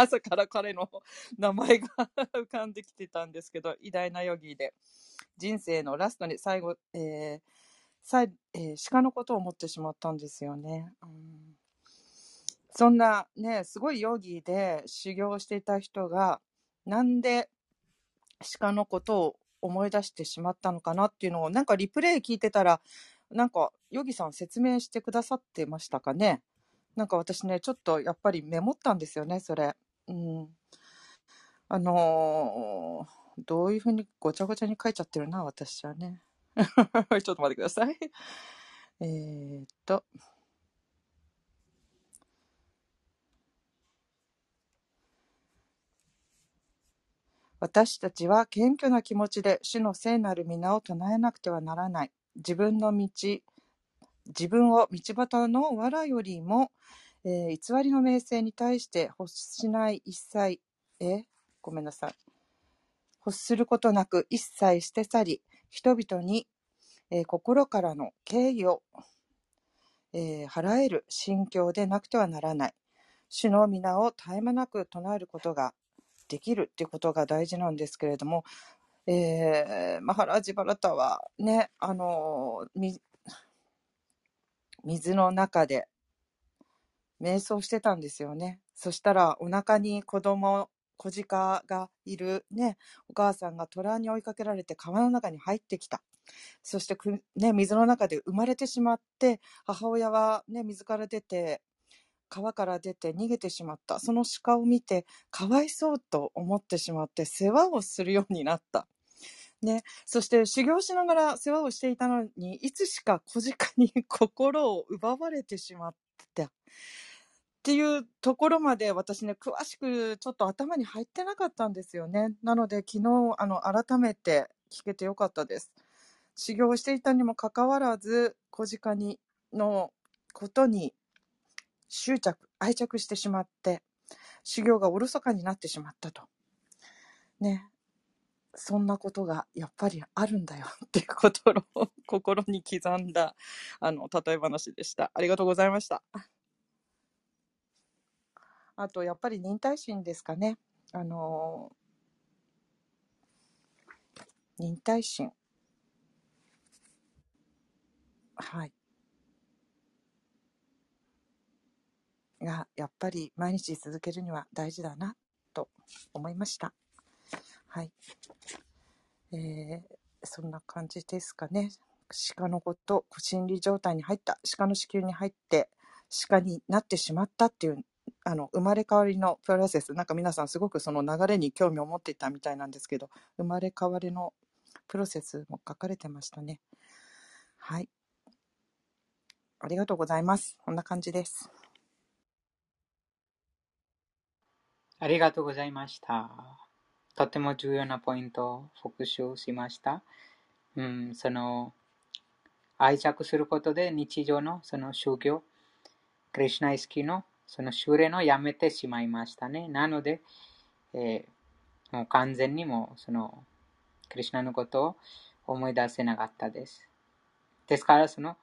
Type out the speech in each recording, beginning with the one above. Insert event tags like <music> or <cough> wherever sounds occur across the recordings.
朝から彼の名前が浮かんできてたんですけど、偉大なヨギーで、人生のラストに最後、えーさえー鹿のことを思ってしまったんですよね。うんそんなね、すごいヨギで修行していた人が、なんで鹿のことを思い出してしまったのかなっていうのを、なんかリプレイ聞いてたら、なんかヨギさん説明してくださってましたかね。なんか私ね、ちょっとやっぱりメモったんですよね、それ。うん。あのーどういうふうにごちゃごちゃに書いちゃってるな、私はね。<laughs> ちょっと待ってください。<laughs> えーっと、私たちは謙虚な気持ちで主の聖なる皆を唱えなくてはならない。自分の道、自分を道端の藁よりも、えー偽りの名声に対して欲しない一切、えごめんなさい。欲することなく一切捨て去り、人々に、えー心からの敬意を、えー払える心境でなくてはならない。主の皆を絶え間なく唱えることができるっていうことが大事なんですけれども、えーマハラジバラタはね、あの水の中で瞑想してたんですよね。そしたらお腹に子供、小鹿がいるね、お母さんが虎に追いかけられて川の中に入ってきた。そして、ね、水の中で生まれてしまって、母親はね、水から出て、川から出て逃げてしまった。その鹿を見て、かわいそうと思ってしまって、世話をするようになった。ね、そして修行しながら世話をしていたのに、いつしか小鹿に心を奪われてしまった。っていうところまで私ね、詳しくちょっと頭に入ってなかったんですよね。なので昨日、あの、改めて聞けてよかったです。修行していたにもかかわらず、小鹿に、のことに執着、愛着してしまって、修行がおろそかになってしまったと。ね。そんなことがやっぱりあるんだよ <laughs> っていうことを心に刻んだ、あの、例え話でした。ありがとうございました。あと、やっぱり忍耐心ですかね。あの、忍耐心。はい。が、やっぱり毎日続けるには大事だな、と思いました。はい。えー、そんな感じですかね。鹿のこと、心理状態に入った、鹿の子宮に入って、鹿になってしまったっていう、あの、生まれ変わりのプロセス、なんか皆さんすごくその流れに興味を持っていたみたいなんですけど、生まれ変わりのプロセスも書かれてましたね。はい。ありがとうございます。こんな感じです。ありがとうございました。とても重要なポイントを復習しました。うん、その愛着することで日常のその宗教、クリシュナ意識のその修練をやめてしまいましたね。なので、えーもう完全にもそのクリシュナのことを思い出せなかったです。ですから、その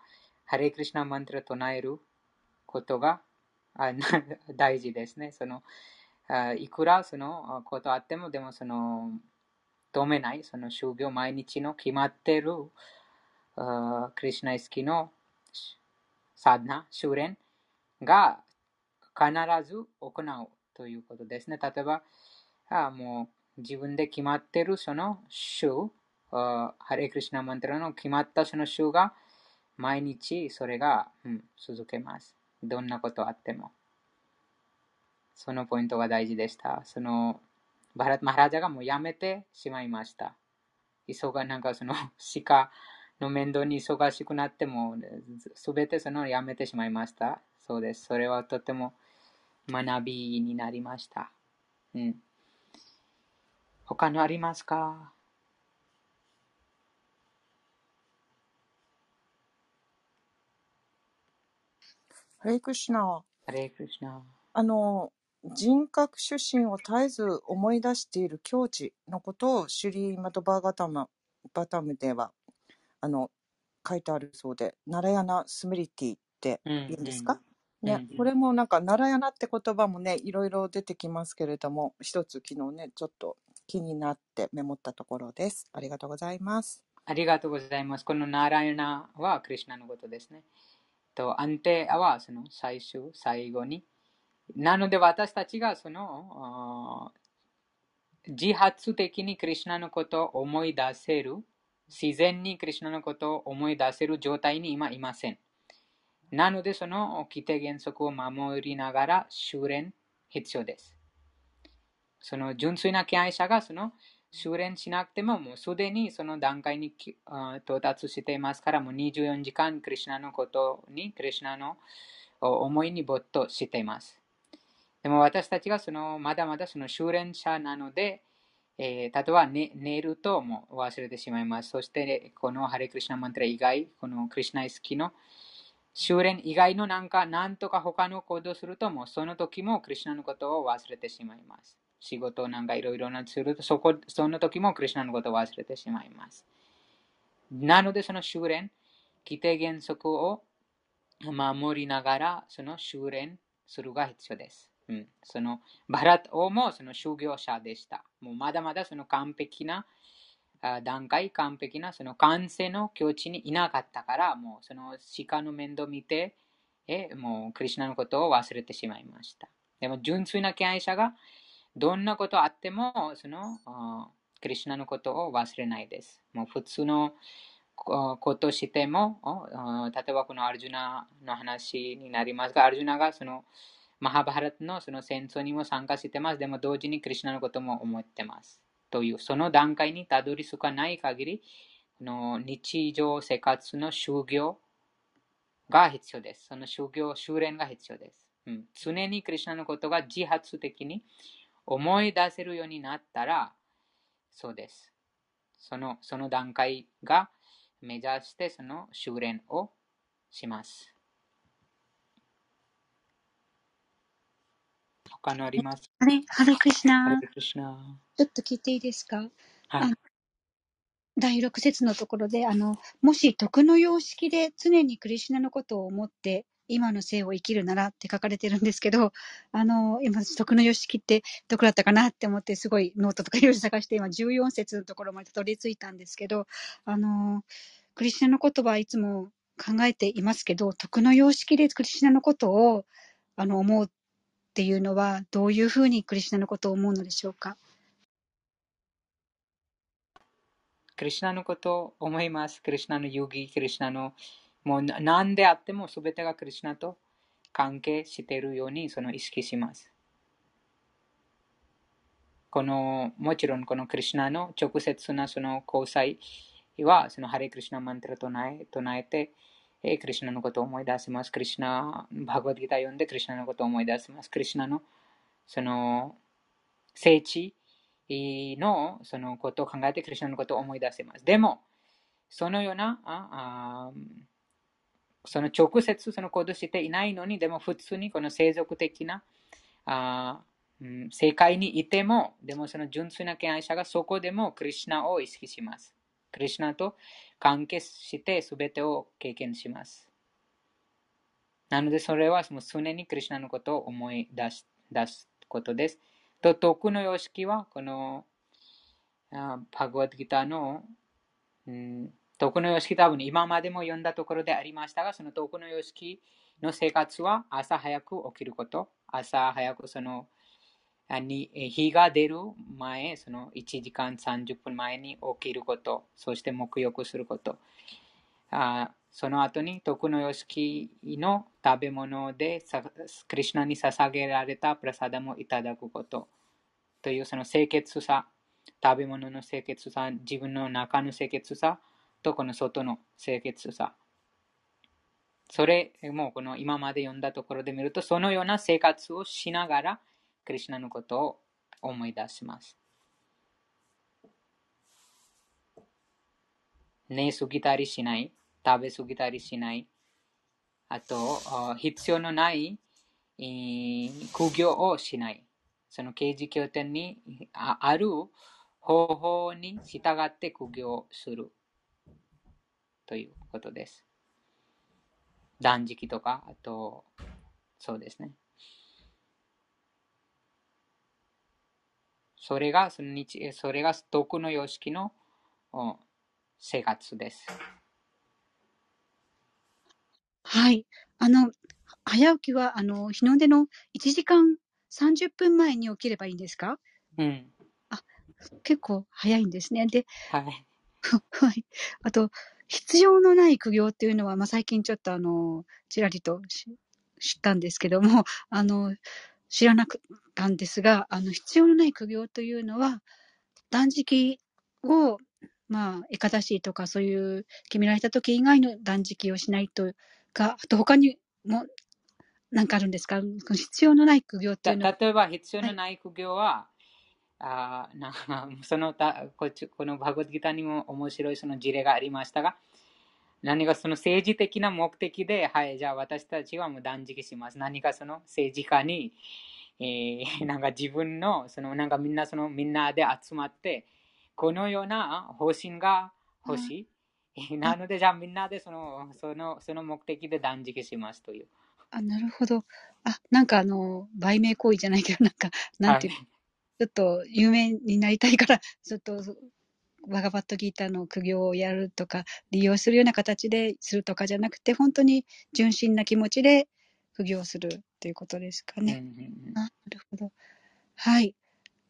ハレクリシュナマントラを唱えることが大事ですね。そのいくらそのことあっても、でもその止めない、その修行毎日の決まっているクリシュナ意識のサダナ、修練が必ず行うということですね。例えば、あもう自分で決まっているその週、ハレクリシナマントラの決まったその週が毎日それが、うん、続けます。どんなことあっても。そのポイントが大事でした。そのバラ・マハラジャがもうやめてしまいました。急が、なんかその <laughs> 鹿の面倒に忙しくなっても、すべてそのやめてしまいました。そうです。それはとても学びになりました。うん。他のありますか？ハレイクリシュナハレークリシュナ。あの、人格出身を絶えず思い出している境地のことをシュリーマトバーガタムバタムではあの書いてあるそうで、ナラヤナ・スムリティってうん言うんですか、ね、これもなんか、奈良やなって言葉もね、いろいろ出てきますけれども、一つ昨日ね、ちょっと気になってメモったところです。ありがとうございます。ありがとうございます。このナラヤナはクリュナのことですね。と、安定はその最終、最後に。なので私たちがその自発的にクリュナのことを思い出せる、自然にクリュナのことを思い出せる状態に今いません。なので、その規定原則を守りながら修練必要です。その純粋な敬愛者がその修練しなくても、もうすでにその段階に到達していますから、もう24時間クリュナのことに、クリュナの思いに没頭しています。でも私たちがそのまだまだその修練者なので、えー、例えば、ね、寝るとも忘れてしまいます。そして、このハレクリシナマントラ以外、このクリシナイスキの修練以外のなんか、なんとか他の行動すると、もその時もクリュナのことを忘れてしまいます。仕事なんかいろいろなすると、そこ、その時もクリュナのことを忘れてしまいます。なので、その修練、規定原則を守りながら、その修練するが必要です。うん、そのバラット王もその修行者でした。もうまだまだその完璧な段階、完璧なその完成の境地にいなかったから、もうその鹿の面倒見て、えもうクリュナのことを忘れてしまいました。でも純粋な敬愛者がどんなことあってもそのクリュナのことを忘れないです。もう普通のことしても、例えばこのアルジュナの話になりますが、アルジュナがそのマハバハラトのその戦争にも参加してます。でも同時にクリュナのことも思ってます。という、その段階にたどり着かない限り、の日常生活の修行が必要です。その修行、修練が必要です。うん、常にクリュナのことが自発的に思い出せるようになったら、そうです。そのその段階が目指してその修練をします。他のありますあれ、ハレクリシナ。ちょっと聞いていいですか、はい、第6節のところで、あの、もし徳の様式で常にクリシュナのことを思って、今の生を生きるならって書かれてるんですけど、あの、今、徳の様式ってどこだったかなって思って、すごいノートとかいろいろ探して、今14節のところまでたどり着いたんですけど、あの、クリシュナの言葉はいつも考えていますけど、徳の様式でクリシュナのことをあの思うっていうのは、どういうふうにクリシュナのことを思うのでしょうか？クリシュナのことを思います。クリシュナの遊戯、クリシュナの、もう何であっても全てがクリュナと関係しているようにその意識します。この、もちろんこのクリュナの直接なその交際は、そのハレクリュナマントラ唱え唱えて、えクリュナのことを思い出します。クリュナ、バグワッドギター読んでクリュナのことを思い出します。クリュナのその聖地のそのことを考えてクリスチャンのことを思い出せます。でも、そのような、あその直接その行動していないのに、でも普通にこの世俗的なあ、うん、世界にいても、でもその純粋な敬愛者がそこでもクリュナを意識します。クリュナと関係して全てを経験します。なのでそれはもう常にクリュナのことを思い出す出すことです。と、徳の様式は、この、バグワッドギターの、うん、徳の様式多分今までも読んだところでありましたが、その徳の様式の生活は朝早く起きること、朝早くそのに日が出る前、その1時間30分前に起きること、そして沐浴すること。あその後に徳の様式の食べ物でクリュナに捧げられたプラサダもいただくこと。というその清潔さ、食べ物の清潔さ、自分の中の清潔さとこの外の清潔さ。それもこの今まで読んだところで見ると、そのような生活をしながら、クリュナのことを思い出します。寝すぎたりしない、食べすぎたりしない、あと、必要のない苦行をしない。その刑事拠点にある方法に従って苦行するということです。断食とか、あと、そうですね。それが、その日それが徳の様式の生活です。はい。あの、早起きは、あの、日の出の1時間30分前に起きればいいんですか？うん。あ、結構早いんですね。で、はい。<laughs> はい。あと、必要のない苦行っていうのは、まあ、最近ちょっとあの、ちらりと知ったんですけども、あの、知らなかったんですが、あの、必要のない苦行というのは、断食を、まあ、エカダシとかそういう決められた時以外の断食をしないとか、あと他にも何かあるんですか？必要のない苦行っていうのは。例えば、必要のない苦行は、はい、あな <laughs> そのたここのバグギターにも面白いその事例がありましたが、何かその政治的な目的で、はい、じゃあ私たちはもう断食します。何かその政治家に、えー、<laughs> なんか自分の、そのなんかみんなそのみんなで集まって、このような方針が欲しい。なので、じゃあみんなでそのそのその目的で断食しますという。あ、なるほど。あ、なんかあの、売名行為じゃないけど、なんか、なんていう、はい、ちょっと有名になりたいから、ちょっとバガバットギーターの苦行をやるとか、利用するような形でするとかじゃなくて、本当に純真な気持ちで苦行するということですかね。あなるほど。はい。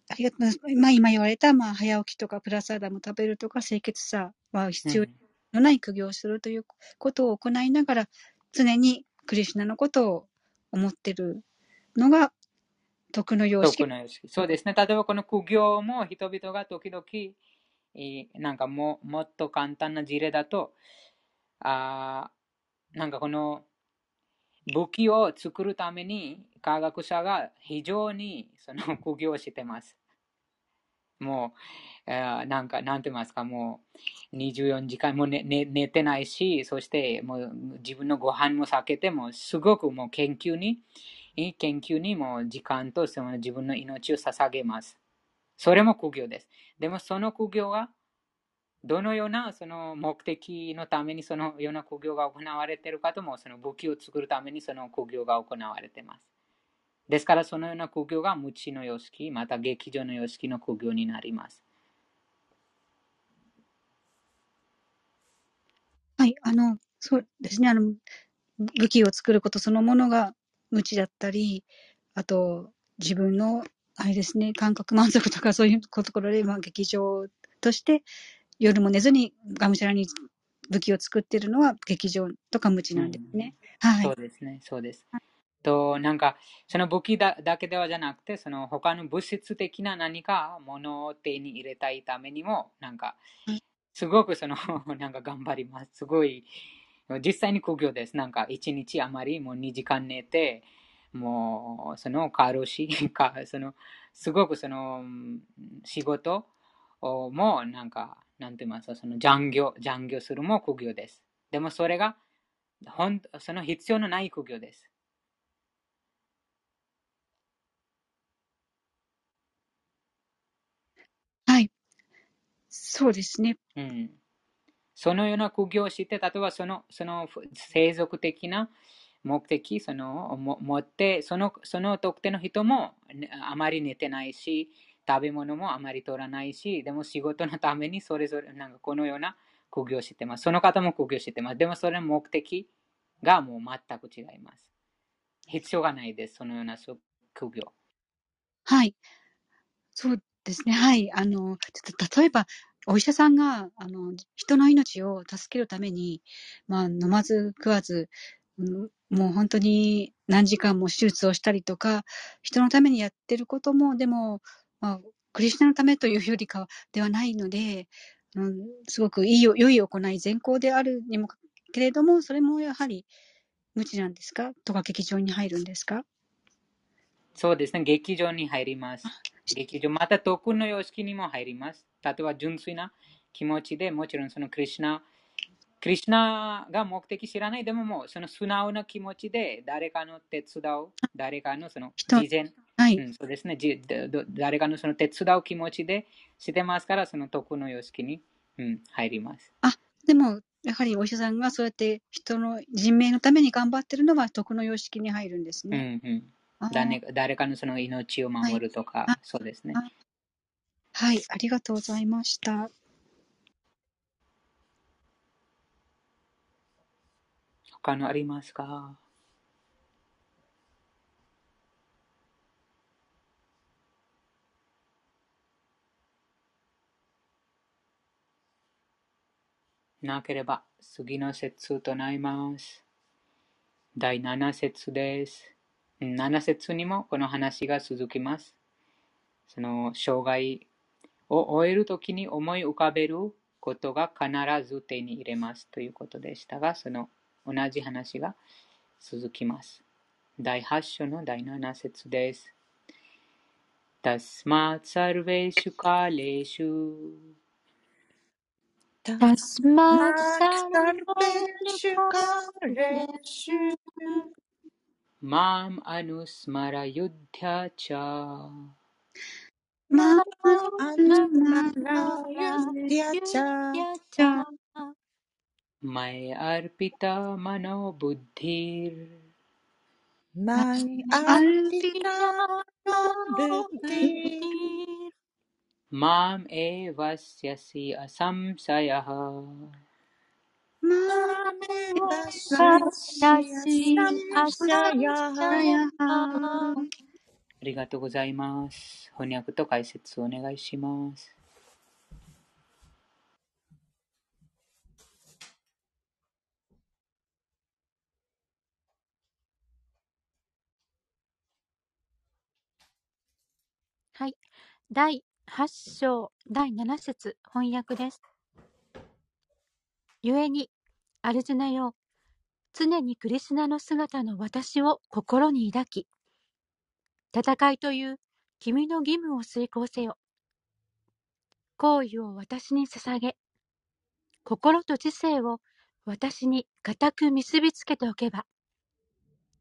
ありがとうございます。まあ、今言われた、まあ、早起きとかプラサーダも食べるとか、清潔さは必要のない苦行をするということを行いながら、常にクリシュナのことを思ってるのが徳の様式。徳の様式。そうですね。例えばこの苦行も人々が時々なんかももっと簡単な事例だと、あなんかこの武器を作るために科学者が非常にその苦行してます。もう、えー、なんか、なんて言いますか、もう24時間も寝寝寝てないし、そしてもう自分のご飯も避けても、すごくもう研究に、研究にも時間とその自分の命を捧げます。それも苦行です。でもその苦行がどのようなその目的のためにそのような苦行が行われているかともその武器を作るためにその苦行が行われています。ですからそのような苦行が無知の様式、また劇場の様式の苦行になります。はい、あの、そうですね、あの、武器を作ることそのものが無知だったり、あと、自分のあれですね、感覚満足とかそういうところで、まあ、劇場として夜も寝ずにがむしゃらに武器を作ってるのは劇場とか無知なんですね。うん、はい。そうですね、そうです。と、なんか、その武器だだけではじゃなくて、その他の物質的な何かものを手に入れたいためにも、なんか、すごくその、<laughs> なんか頑張ります。すごい、実際に苦行です。なんか、一日あまりもう2時間寝て、もう、その過労死、<laughs> かその、すごくその、仕事も、なんか、なんて言いますか、その残業、残業するも苦行です。でもそれが、ほんその必要のない苦行です。はい。そうですね。うん。そのような苦行をして、例えばその、その生族的な目的そのも持って、そのその特定の人もあまり寝てないし、食べ物もあまり取らないし、でも仕事のためにそれぞれなんかこのような苦行してます。その方も苦行してます。でもそれの目的がもう全く違います。必要がないです、そのような苦行。はい。そうですね。はい。あの、ちょっと例えば、お医者さんが、あの、人の命を助けるために、まあ、飲まず食わず、もう本当に何時間も手術をしたりとか、人のためにやってることも、でも、まあ、クリスナのためというよりかではないので、うん、すごくいい良い行い、善行であるにもけれども、それもやはり無知なんですか？とか劇場に入るんですか？そうですね、劇場に入ります。劇場、また特訓の様式にも入ります。例えば純粋な気持ちで、もちろんそのクリスナクリュナが目的知らないでももうその素直な気持ちで誰かの手伝う、誰かのその事前、はい、うん、そうですね、誰かのその手伝う気持ちでしてますから、その徳の様式に、うん、入ります。あ、でもやはりお医者さんがそうやって人の人命のために頑張ってるのは徳の様式に入るんですね。うんうん誰誰かのその命を守るとか、はい、そうですね。はい、ありがとうございました。他のありますか？なければ次の節となります。第7節です。7節にもこの話が続きます。その障害を終えるときに思い浮かべることが必ず手に入れますということでしたが、その同じ話が続きます。第8章の第7節です。तस्मात् सर्वेषु कालेषु तस्मात् सर्वेषु कालेषु माम् अनुस्मर युध्य च मय अर्पित मनो बुद्धिर् मयि अर्पित मनो बुद्धिर् माम् एवस्यसि असंशयः मामेव शस्यसि संशयः ありがとうございます。翻訳と解説をお願いします。 はい。第8章第7節翻訳です。故に、アルズナよ、常にクリスナの姿の私を心に抱き、戦いという君の義務を遂行せよ。行為を私に捧げ、心と知性を私に固く結びつけておけば、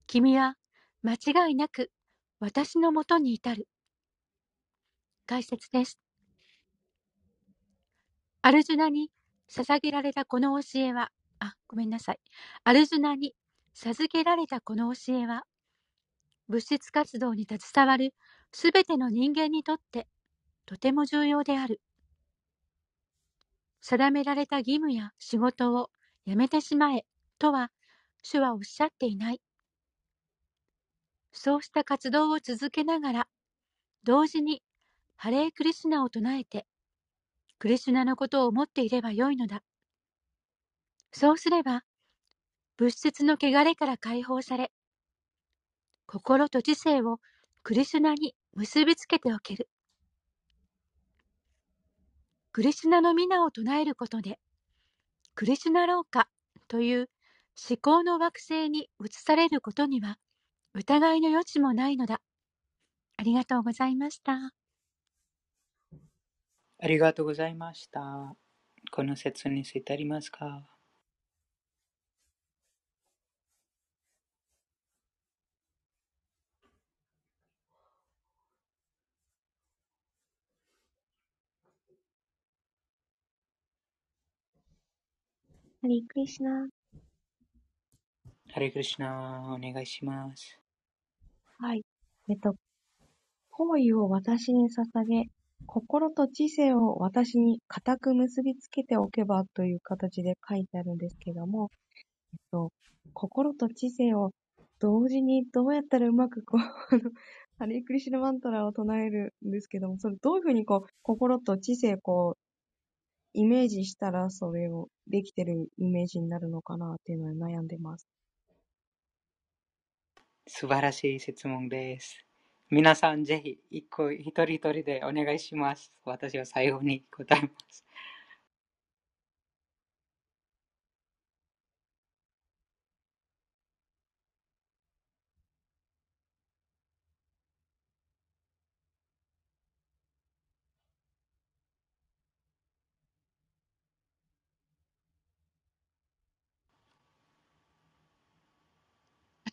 君は間違いなく私のもとに至る。解説です。アルジュナに捧げられたこの教えは、あ、ごめんなさい。アルジュナに授けられたこの教えは、物質活動に携わるすべての人間にとってとても重要である。定められた義務や仕事をやめてしまえとは主はおっしゃっていない。そうした活動を続けながら、同時にハレークリシュナを唱えて、クリシュナのことを思っていればよいのだ。そうすれば、物質の汚れから解放され、心と知性をクリシュナに結びつけておける。クリシュナの皆を唱えることで、クリシュナ廊下という思考の惑星に移されることには疑いの余地もないのだ。ありがとうございました。ありがとうございました。この説についてありますかハリクリシナ。ハリクリシナ、お願いします。はい。えっと、行為を私に捧げ、心と知性を私に固く結びつけておけばという形で書いてあるんですけども、えっと、心と知性を同時にどうやったらうまくこう、ハリークリシナマントラを唱えるんですけども、それどういうふうにこう、心と知性こう、イメージしたらそれをできてるイメージになるのかなっていうのは悩んでます。素晴らしい質問です。皆さんぜひ一個一人一人でお願いします。私は最後に答えます。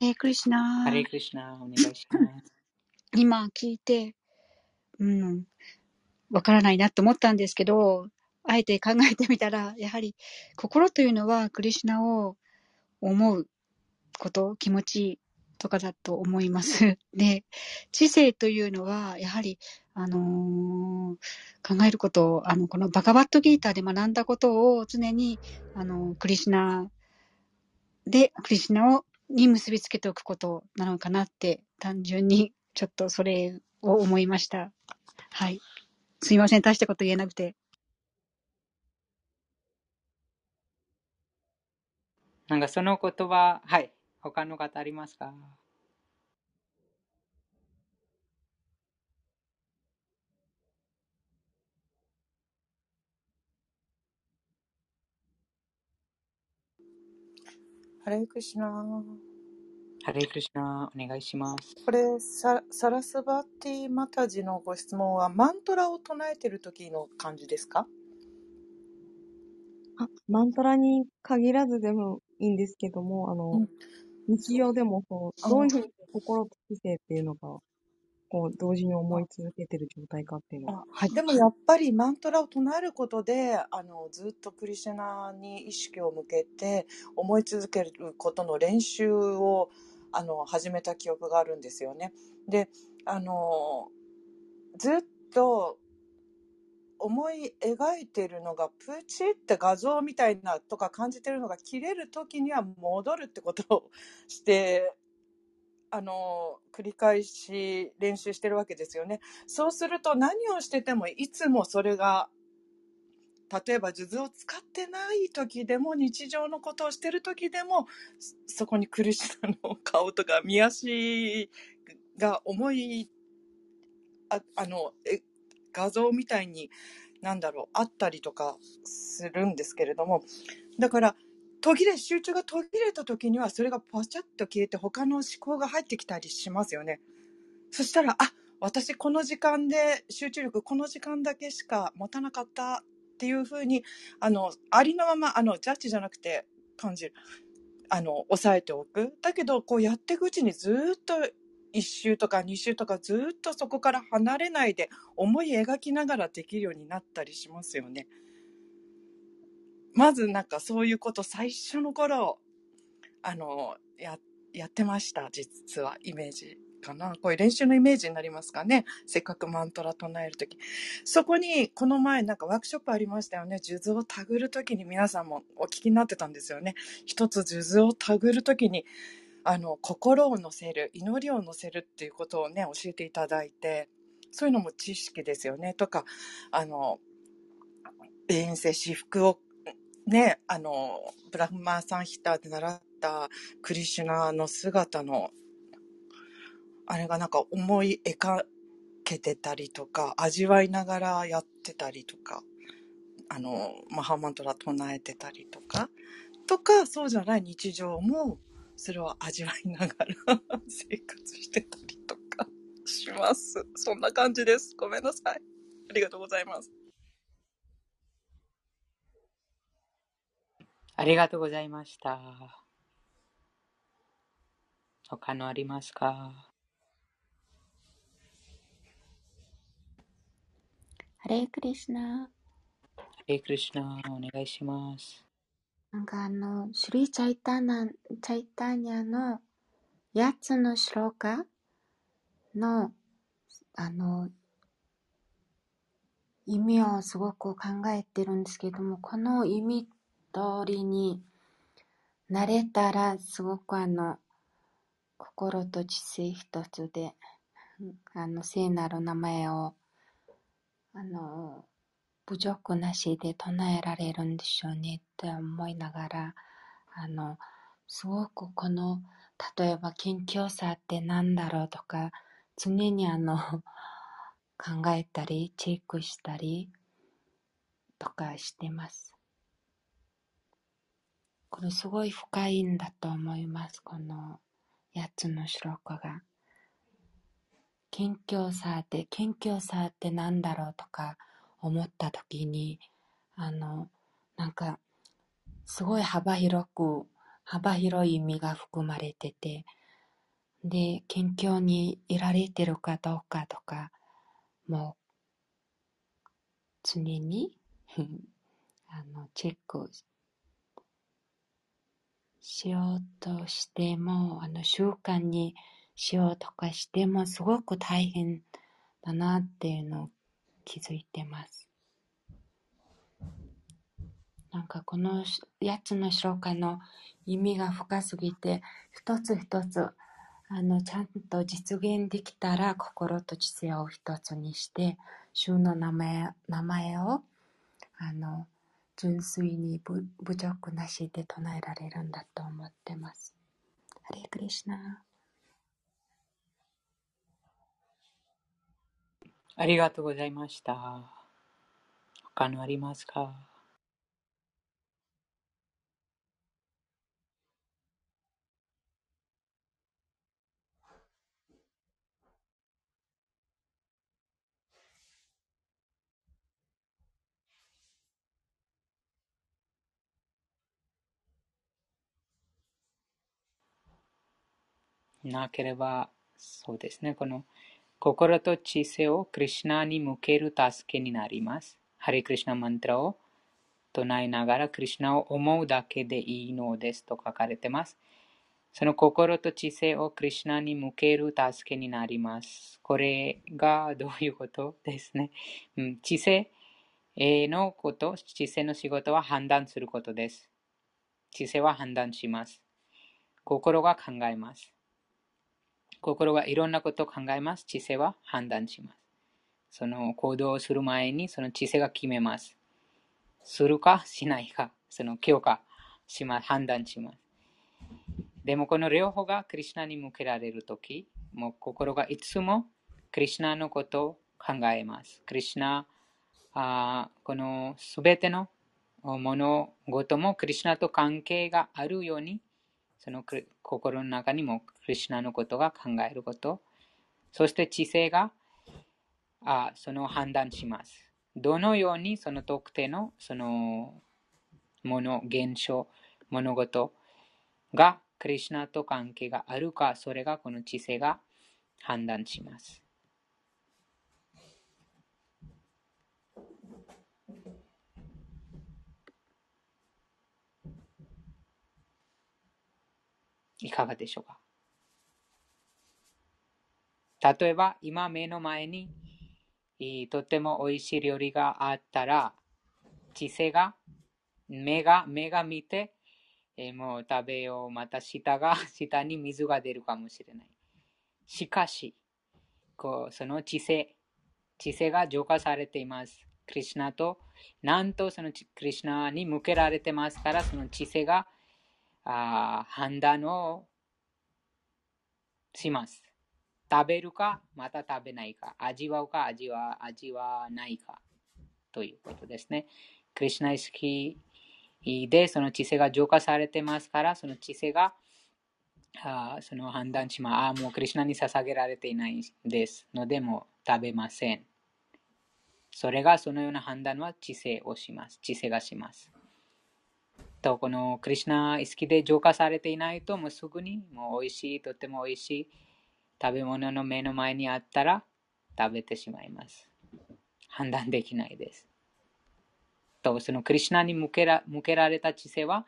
レークリシナハレークリシナお願いします。今聞いて、うん、わからないなと思ったんですけど、あえて考えてみたら、やはり心というのはクリシュナを思うこと、気持ちとかだと思います。<laughs> で、知性というのは、やはり、あのー、考えることを、あの、このバカバットギーターで学んだことを常に、あの、クリシュナで、クリシュナを、に結びつけておくことなのかなって、単純に、ちょっとそれを思いました。はい。すいません、大したこと言えなくて。なんかその言葉、はい。他の方ありますか？ハレイクシナハレイクシナお願いします。これサ、サラスバティマタジのご質問は、マントラを唱えてる時の感じですか？あ、マントラに限らずでもいいんですけども、あの、うん、日常でもそう、どういうふうに心と知性っていうのが、こう、同時に思い続けてる状態かっていうのは。はい。でもやっぱりマントラを唱えることで、あの、ずっとクリシュナに意識を向けて、思い続けることの練習を、あの、始めた記憶があるんですよね。で、あの、ずっと思い描いてるのがプチって画像みたいなとか感じてるのが切れる時には戻るってことをしてあの繰り返し練習してるわけですよね。そうすると何をしててもいつもそれが例えば数珠を使ってない時でも日常のことをしてる時でもそこに苦しさの顔とか見足が思いああのえ画像みたいに、なんだろう、あったりとかするんですけれども、だから、途切れ、集中が途切れた時には、それがパチャッと消えて他の思考が入ってきたりしますよね。そしたら、あ、私この時間で集中力この時間だけしか持たなかったっていうふうに、あの、ありのまま、あの、ジャッジじゃなくて感じる。あの、抑えておく。だけど、こうやっていくうちにずっと1週とか2週とかずっとそこから離れないで思い描きながらできるようになったりしますよね。まずなんかそういうこと最初の頃、あの、や、やってました。実はイメージかな？こういう練習のイメージになりますかね？せっかくマントラ唱えるとき。そこに、この前なんかワークショップありましたよね。数珠をたぐるときに皆さんもお聞きになってたんですよね。一つ数珠をたぐるときに、あの、心を乗せる、祈りを乗せるっていうことをね、教えていただいて、そういうのも知識ですよね。とか、あの、永遠性、私服を、ね、あの、ブラフマーサンヒターで習ったクリシュナの姿の、あれがなんか思い描けてたりとか、味わいながらやってたりとか、あの、マハマントラ唱えてたりとか、とか、そうじゃない日常も、それを味わいながら <laughs> 生活してたりとかします。そんな感じです。ごめんなさい。ありがとうございます。ありがとうございました。他のありますか？ハレークリシナ。ハレークリシナ、お願いします。なんかあの、シュリーチャイタナ、チャイタニャの8つのシロカの、あの、意味をすごく考えてるんですけども、この意味通りになれたら、すごくあの、心と知性一つで、あの、聖なる名前を、あの、侮辱なしで唱えられるんでしょうねって思いながら、あの、すごくこの、例えば謙虚さって何だろうとか、常にあの、考えたり、チェックしたりとかしてます。これすごい深いんだと思います。この8つのシロコが。謙虚さって、謙虚さって何だろう？とか、思った時に、あの、なんか、すごい幅広く、幅広い意味が含まれてて、で、謙虚にいられてるかどうかとか、もう、常に <laughs> あの、チェックしようとしても、あの、習慣にしようとかしても、すごく大変だなっていうのを気づいてます。なんかこの8つの消化の意味が深すぎて、一つ一つ、あの、ちゃんと実現できたら、心と知性を一つにして、主の名前名前を、あの、純粋に侮辱なしで唱えられるんだと思ってます。ハレクリシナ。ありがとうございました。他のありますか？なければ、そうですね、この心と知性をクリュナに向ける助けになります。ハリクリシナマントラを唱えながらクリュナを思うだけでいいのですと書かれています。その心と知性をクリュナに向ける助けになります。これがどういうことですね。うん、知性のこと、知性の仕事は判断することです。知性は判断します。心が考えます。心がいろんなことを考えます。知性は判断します。その行動をする前にその知性が決めます。するかしないか、その強化します。判断します。でもこの両方がクリュナに向けられるとき、もう心がいつもクリュナのことを考えます。クリュナ、あこのすべての物事もクリュナと関係があるようにその心の中にもクリュナのことが考えること。そして知性があその判断します。どのようにその特定のそのもの、現象、物事がクリュナと関係があるか、それがこの知性が判断します。いかがでしょうか？例えば、今目の前にとても美味しい料理があったら、知性が、目が、目が見て、えもう食べよう。また舌が、<laughs> 舌に水が出るかもしれない。しかし、こうその知性、知性が浄化されています。クリュナと、なんとそのクリュナに向けられてますから、その知性があ判断をします。食べるか、また食べないか、味わうか、味わ味わないか、ということですね。クリュナ意識でその知性が浄化されてますから、その知性があその判断します。ああ、もうクリュナに捧げられていないですので、もう食べません。それがそのような判断は知性をします。知性がします。と、このクリュナ意識で浄化されていないと、もうすぐにもう美味しい、とても美味しい食べ物の目の前にあったら食べてしまいます。判断できないです。と、そのクリュナに向けら向けられた知性は、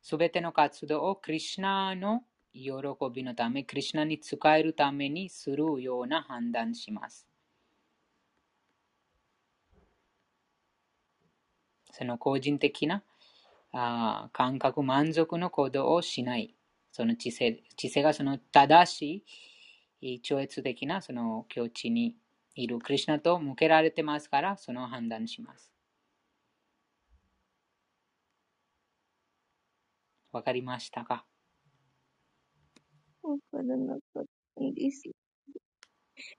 すべての活動をクリュナの喜びのため、クリュナに使えるためにするような判断します。その個人的なあ感覚満足の行動をしない。その知性知性がその正しい超越的なその境地にいるクリュナと向けられてますから、その判断します。わかりましたか？わからなかったです。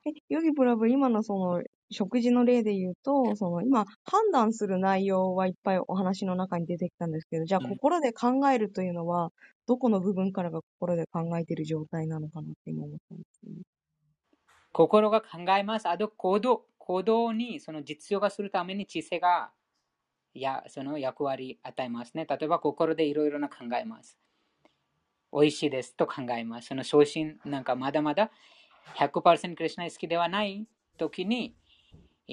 え、ヨギブラブ、今のその食事の例で言うと、その今、判断する内容はいっぱいお話の中に出てきたんですけど、じゃあ心で考えるというのは、どこの部分からが心で考えている状態なのかなって今思ったんですよね。心が考えます。あと行動、行動にその実用化するために知性がやその役割与えますね。例えば心でいろいろな考えます。美味しいですと考えます。その昇進なんかまだまだ100%クリスナ好きではない時に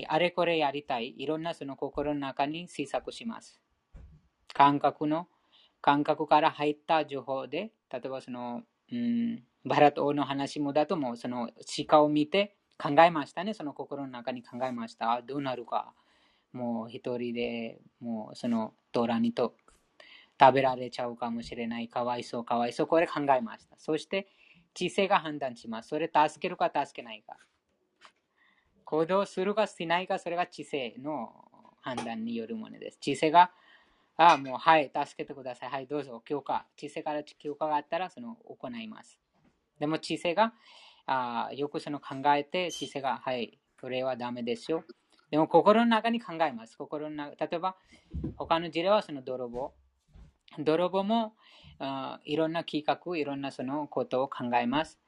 あれこれやりたい。いろんなその心の中に制作します。感覚の、感覚から入った情報で、例えばその、うん、バラト王の話もだとも、その鹿を見て考えましたね。その心の中に考えました。どうなるか。もう一人で、もうそのトラにと食べられちゃうかもしれない。かわいそう、かわいそう。これ考えました。そして、知性が判断します。それ助けるか助けないか。行動するかしないか、それが知性の判断によるものです。知性が、あもう、はい、助けてください。はい、どうぞ、許可。知性から許可があったら、その、行います。でも、知性が、あよくその考えて、知性が、はい、これはダメですよ。でも、心の中に考えます。心の中、例えば、他の事例はその泥棒。泥棒も、あいろんな企画、いろんなそのことを考えます。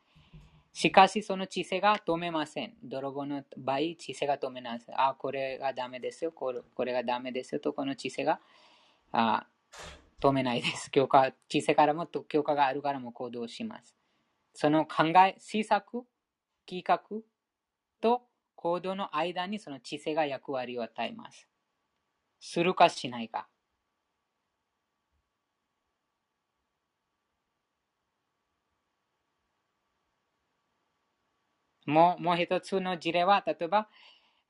しかし、その知性が止めません。泥棒の場合、知性が止めません。あ、これがダメですよ。これこれがダメですよ。と、この知性があ止めないです。教科、知性からも教科があるからも行動します。その考え、施策、企画と行動の間にその知性が役割を与えます。するかしないか。もうもう一つの事例は、例えば、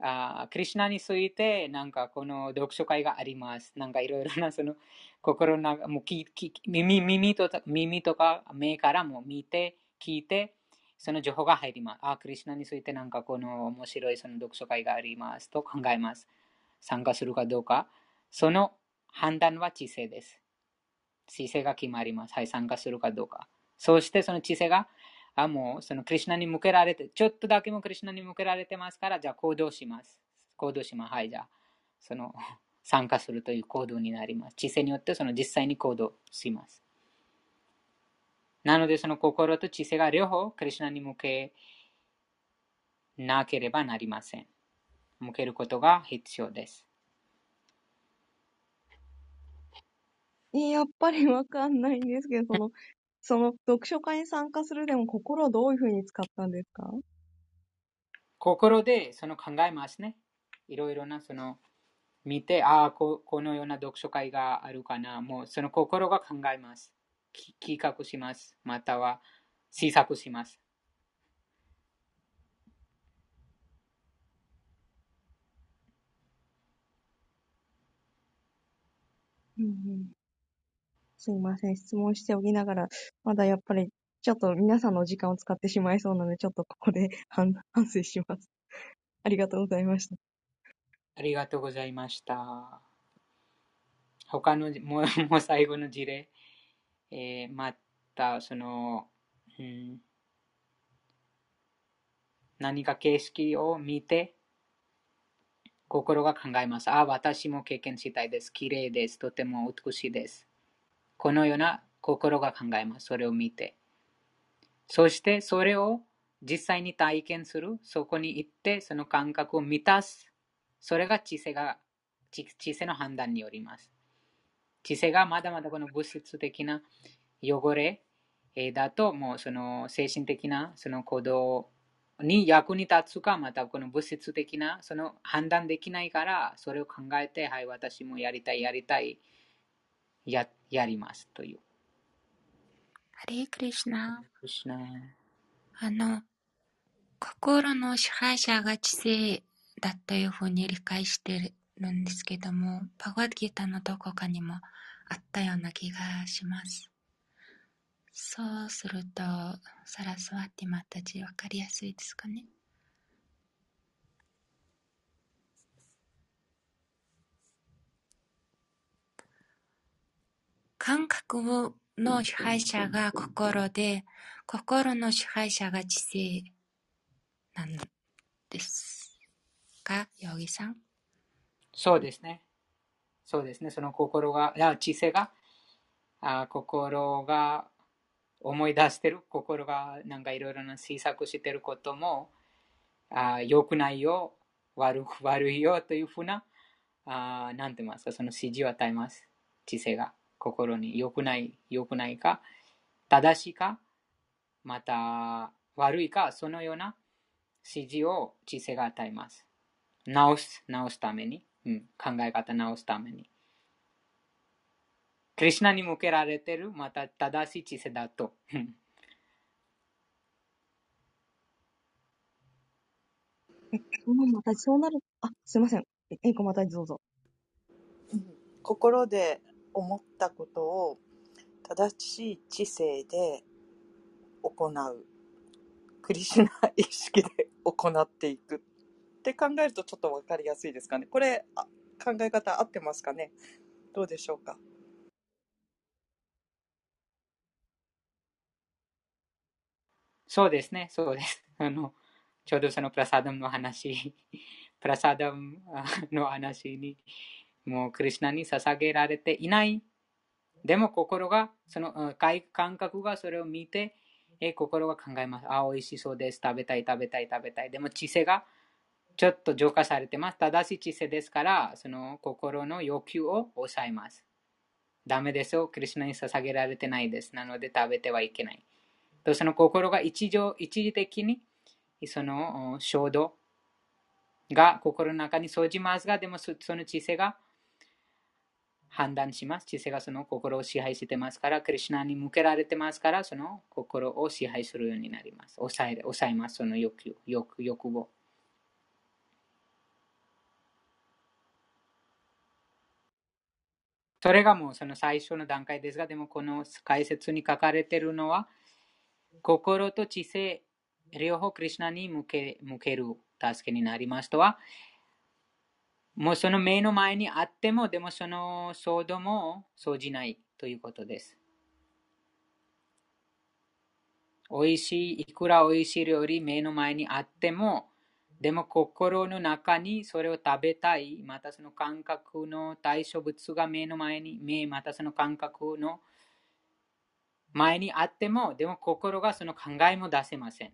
あクリュナについて、なんかこの読書会があります。なんかいろいろなその心の中、もうきき耳耳と耳とか目からも見て、聞いて、その情報が入ります。あ、クリュナについてなんかこの面白いその読書会がありますと考えます。参加するかどうか。その判断は知性です。知性が決まります。はい、参加するかどうか。そしてその知性があ、もうそのクリュナに向けられて、ちょっとだけもクリュナに向けられてますから、じゃあ行動します。行動します。はい、じゃあ、その <laughs> 参加するという行動になります。知性によってその実際に行動します。なので、その心と知性が両方クリュナに向けなければなりません。向けることが必要です。やっぱりわかんないんですけど、そのその読書会に参加するでも心をどういうふうに使ったんですか？心でその考えますね。いろいろなその見て、ああこ、このような読書会があるかな。もうその心が考えます。企画します。または試作します。うんうんすいません。質問しておきながら、まだやっぱり、ちょっと皆さんの時間を使ってしまいそうなので、ちょっとここで反反省します。<laughs> ありがとうございました。ありがとうございました。他の、もう <laughs> もう最後の事例、えー、また、その、うん、何か形式を見て、心が考えます。あ、私も経験したいです。綺麗です。とても美しいです。このような心が考えます。それを見て。そしてそれを実際に体験する。そこに行ってその感覚を満たす。それが知性が、知性の判断によります。知性がまだまだこの物質的な汚れだと、もうその精神的なその行動に役に立つか、またこの物質的なその判断できないから、それを考えて、はい、私もやりたい、やりたい。ややりますという。ハリークリシナ。あの、心の支配者が知性だというふうに理解してるんですけども、パワーギターのどこかにもあったような気がします。そうすると、サラスワティマたちわかりやすいですかね。感覚の支配者が心で、心の支配者が知性なんですか、ヨギさん。そうですね。そうですね。その心が、や知性が、あ心が思い出してる、心がなんかいろいろな施策してることも、あ良くないよ、悪悪いよというふうな、あなんて言いますか、その指示を与えます。知性が。心に良くない、良くないか、正しいか、また悪いか、そのような指示を知性が与えます。直す、直すために、うん、考え方直すために。クリシナに向けられている、また正しい知性だと。またそうなる、あ、すいません。え、えいこまたどうぞ。うん心で思ったことを正しい知性で行う。クリシュナ意識で行っていくって考えるとちょっとわかりやすいですかね。これ、あ考え方合ってますかねどうでしょうかそうですね、そうです。<laughs> あの、ちょうどそのプラサダムの話、プラサダムの話に、もうクリシナに捧げられていない。でも心が、その感覚がそれを見て、え心が考えます。あ、美味しそうです。食べたい、食べたい、食べたい。でも知性がちょっと浄化されてます。正しい知性ですから、その心の欲求を抑えます。ダメですよ。クリュナに捧げられてないです。なので食べてはいけない。とその心が一時一時的にその衝動が心の中に生じますが、でもその知性が判断します。知性がその心を支配してますから、クリュナに向けられてますから、その心を支配するようになります。抑え抑えます、その欲求、欲欲望。それがもうその最初の段階ですが、でもこの解説に書かれているのは、心と知性、両方クリュナに向け向ける助けになりますとは、もうその目の前にあっても、でもその騒動も生じないということです。美味しい、いくら美味しい料理目の前にあっても、でも心の中にそれを食べたい、またその感覚の対象物が目の前に、目、またその感覚の前にあっても、でも心がその考えも出せません。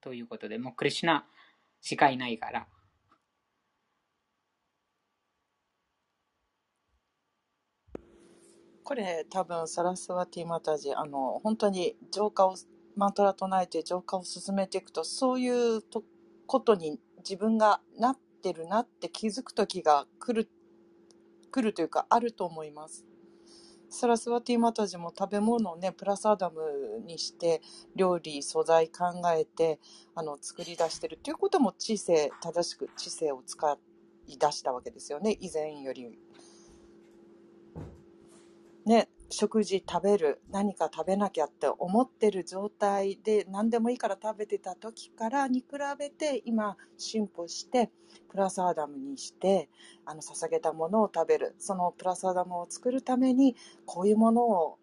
ということで、もうクリュナしかいないから。これ多分サラスワティマタジあの本当に浄化をマントラ唱えて浄化を進めていくとそういうとことに自分がなってるなって気づく時が来る来るというかあると思います。サラスワティマタジも食べ物をねプラスアダムにして料理素材考えてあの作り出してるっていうことも知性正しく知性を使い出したわけですよね以前よりね、食事食べる何か食べなきゃって思ってる状態で何でもいいから食べてた時からに比べて今進歩してプラスアダムにしてあの捧げたものを食べる。そのプラスアダムを作るためにこういうものを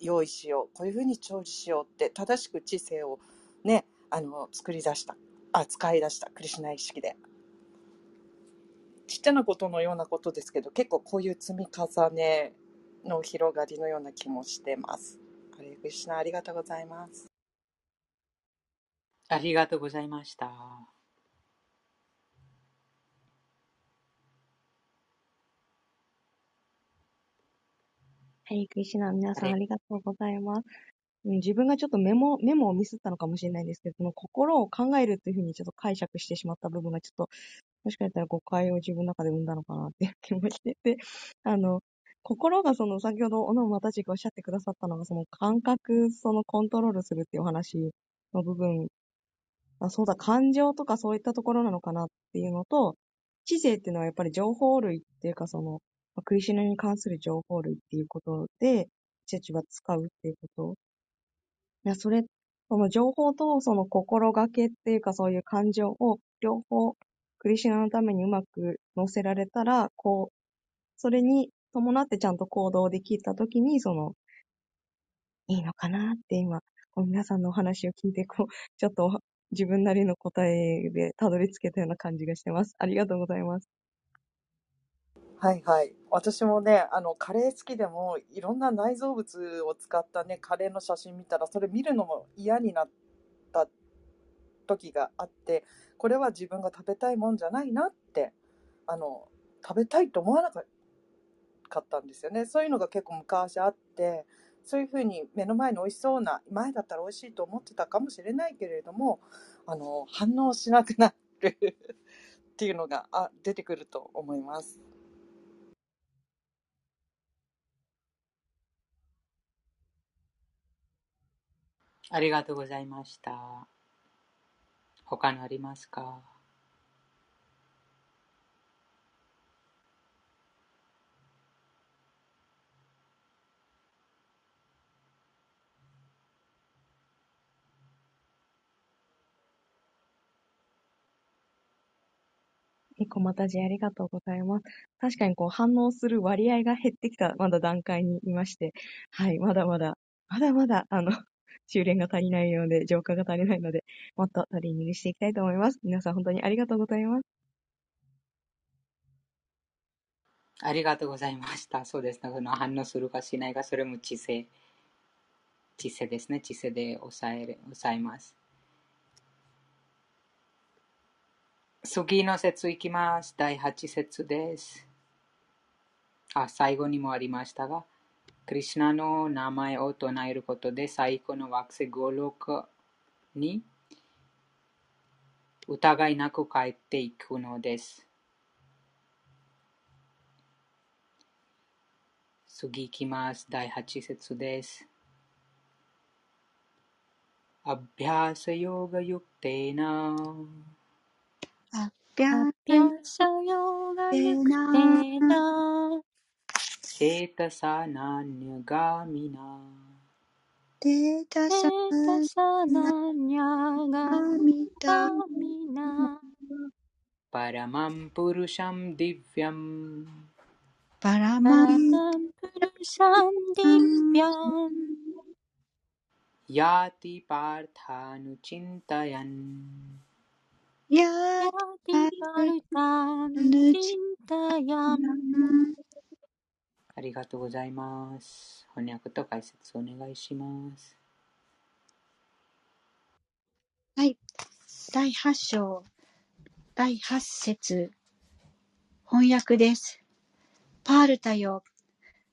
用意しよう。こういうふうに調理しようって正しく知性をねあの作り出した。あ使い出した。クリシュナ意識で。ちっちゃなことのようなことですけど結構こういう積み重ねの広がりのような気もしてます。ハレクシナありがとうございます。ありがとうございました。ハレクリシナ、皆さんありがとうございます。自分がちょっとメモ、メモをミスったのかもしれないんですけど、この心を考えるというふうにちょっと解釈してしまった部分がちょっと、もしかしたら誤解を自分の中で生んだのかなっていう気もしてて、あの、心がその、先ほど、小野又がおっしゃってくださったのが、その感覚、そのコントロールするっていうお話の部分、あそうだ、感情とかそういったところなのかなっていうのと、知性っていうのはやっぱり情報類っていうか、その、まクリシナに関する情報類っていうことで、チェチは使うっていうこと。いや、それ、その情報とその心がけっていうか、そういう感情を両方、クリシナのためにうまく乗せられたら、こう、それに伴ってちゃんと行動できたときに、その、いいのかなって今、皆さんのお話を聞いて、こう、<laughs> ちょっと自分なりの答えでたどり着けたような感じがしてます。ありがとうございます。はいはい。私もね、あの、カレー好きでも、いろんな内臓物を使ったね、カレーの写真見たら、それ見るのも嫌になった時があって、これは自分が食べたいもんじゃないなって、あの、食べたいと思わなかっかったんですよね。そういうのが結構昔あって、そういうふうに目の前に美味しそうな、前だったら美味しいと思ってたかもしれないけれども、あの、反応しなくなる <laughs> っていうのがあ出てくると思います。ありがとうございました。他にありますか？結構またじありがとうございます。確かにこう反応する割合が減ってきたまだ段階にいまして、はい、まだまだ、まだまだ、あの、<laughs> 修練が足りないので、浄化が足りないので、もっとトレーニングしていきたいと思います。皆さん本当にありがとうございます。ありがとうございました。そうですね。その反応するかしないか、それも知性、知性ですね。知性で抑える、抑えます。次の節いきます。第8節です。あ、最後にもありましたが、クリシナの名前を唱えることで最高の惑星五六に疑いなく帰っていくのです。次いきます。第8節です。アビアスヨガユクテナ चेतसा नान्यगामिना तेजसनान्यगामिना परमं पुरुषं दिव्यम्। परमं पुरुषं दिव्यम्। याति पार्थानुचिन्तयन् や탈을 약탈을 진. ありがとうございます。翻訳と解説お願いします。はい。第8章、第8節。翻訳です。パールタよ。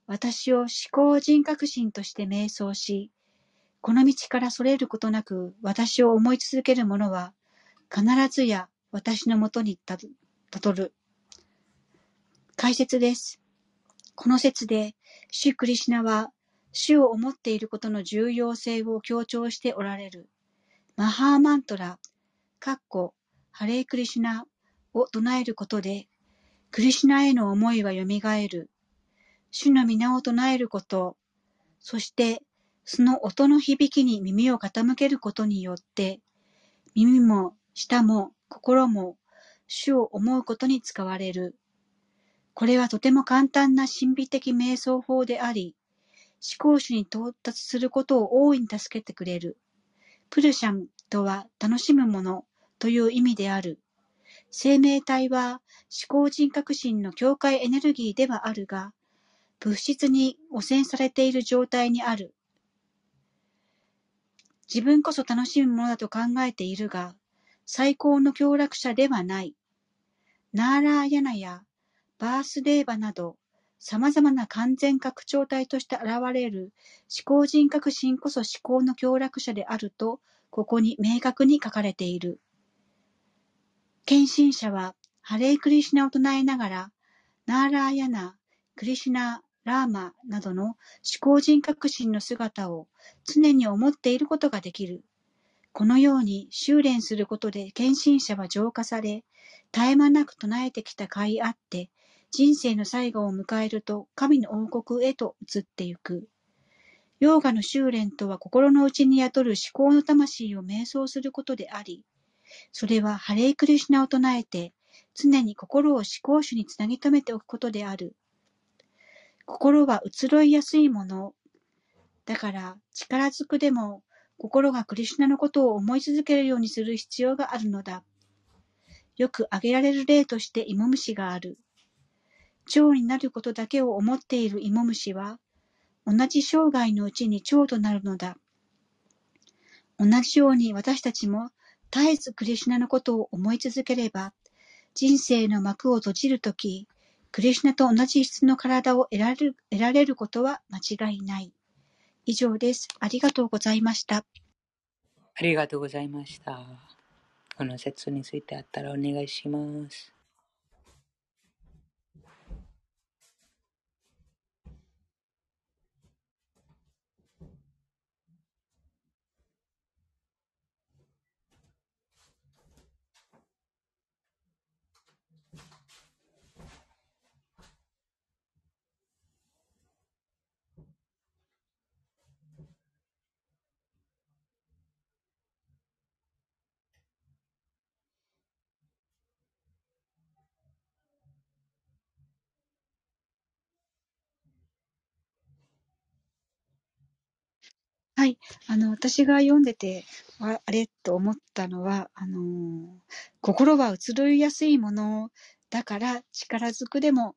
私を思考人格心として瞑想し、この道からそれることなく私を思い続ける者は、必ずや私のもとにたどる。解説です。この説で、シュ・クリシナは、主を思っていることの重要性を強調しておられる。マハーマントラ、かっこ、ハレークリシナを唱えることで、クリシナへの思いは蘇る。主の皆を唱えること、そしてその音の響きに耳を傾けることによって、耳も舌も心も主を思うことに使われる。これはとても簡単な神秘的瞑想法であり、思考主に到達することを大いに助けてくれる。プルシャンとは楽しむものという意味である。生命体は思考人格心の境界エネルギーではあるが、物質に汚染されている状態にある。自分こそ楽しむものだと考えているが、最高の協楽者ではない。ナーラーヤナやバースデーバなど、様々な完全拡張体として現れる思考人格心こそ思考の協力者であると、ここに明確に書かれている。献身者は、ハレイクリシナを唱えながら、ナーラーヤナ、クリシナ、ラーマなどの思考人格心の姿を常に思っていることができる。このように修練することで献身者は浄化され、絶え間なく唱えてきた甲斐あって、人生の最後を迎えると神の王国へと移ってゆく。ヨーガの修練とは心の内に宿る思考の魂を瞑想することであり、それはハレイクリシナを唱えて、常に心を思考主につなぎ止めておくことである。心は移ろいやすいもの。だから力ずくでも心がクリシュナのことを思い続けるようにする必要があるのだ。よく挙げられる例として芋虫がある。蝶になることだけを思っている芋虫は、同じ生涯のうちに蝶となるのだ。同じように私たちも絶えずクリシュナのことを思い続ければ、人生の幕を閉じるとき、クリシュナと同じ質の体を得られる得られることは間違いない。以上です。ありがとうございました。ありがとうございました。この説についてあったらお願いします。はい。あの、私が読んでて、ああれと思ったのは、あのー心は移ろいやすいものだから力ずくでも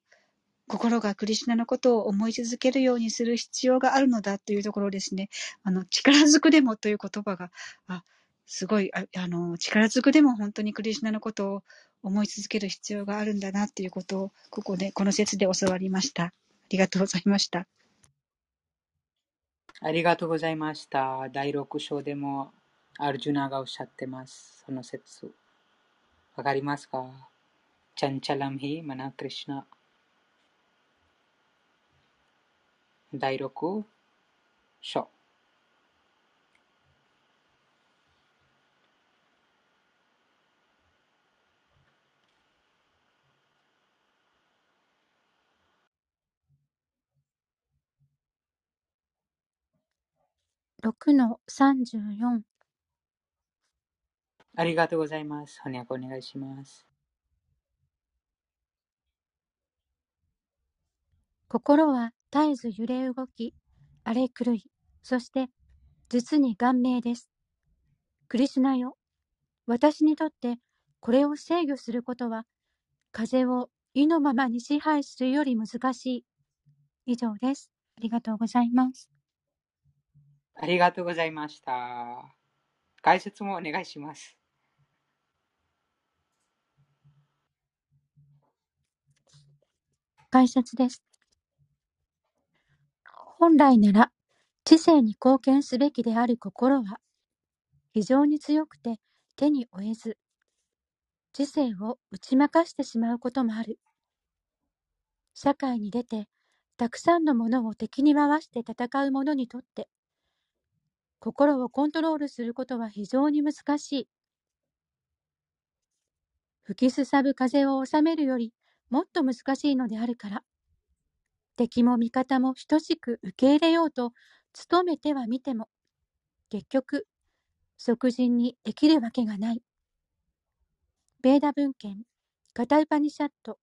心がクリシュナのことを思い続けるようにする必要があるのだというところですね。あの、力ずくでもという言葉が、あ、すごい、ああの、力ずくでも本当にクリシュナのことを思い続ける必要があるんだなっていうことを、ここで、この説で教わりました。ありがとうございました。ありがとうございました。第6章でもアルジュナがおっしゃってます。その説。わかりますか？チャンチャラムヒマナクリシナ。第6章。6の34ありがとうございます。翻訳お願いします。心は絶えず揺れ動き、荒れ狂い、そして実に顔面です。クリシュナよ、私にとってこれを制御することは、風を意のままに支配するより難しい。以上です。ありがとうございます。ありがとうございました。解説もお願いします。解説です。本来なら知性に貢献すべきである心は非常に強くて手に負えず知性を打ち負かしてしまうこともある。社会に出てたくさんのものを敵に回して戦う者にとって心をコントロールすることは非常に難しい。吹きすさぶ風を収めるよりもっと難しいのであるから、敵も味方も等しく受け入れようと努めてはみても、結局、即人にできるわけがない。ベーダ文献、ガタウパニシャット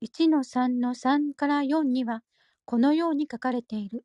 1-3-3から4には、このように書かれている。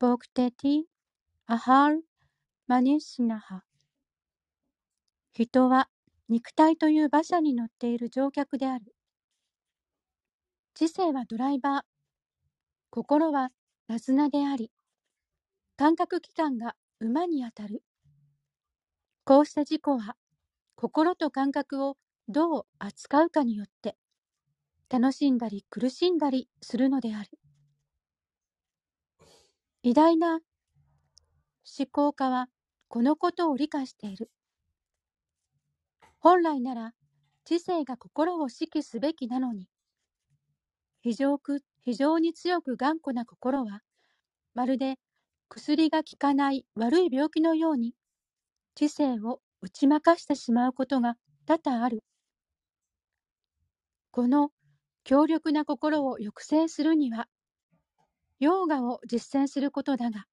ボクアハルマニシナハ人は肉体という馬車に乗っている乗客である知性はドライバー心はラズナであり感覚器官が馬にあたるこうした事故は心と感覚をどう扱うかによって楽しんだり苦しんだりするのである偉大な思考家はこのことを理解している。本来なら知性が心を指揮すべきなのに、非常く非常に強く頑固な心は、まるで薬が効かない悪い病気のように、知性を打ち負かしてしまうことが多々ある。この強力な心を抑制するには、ヨーガを実践することだが、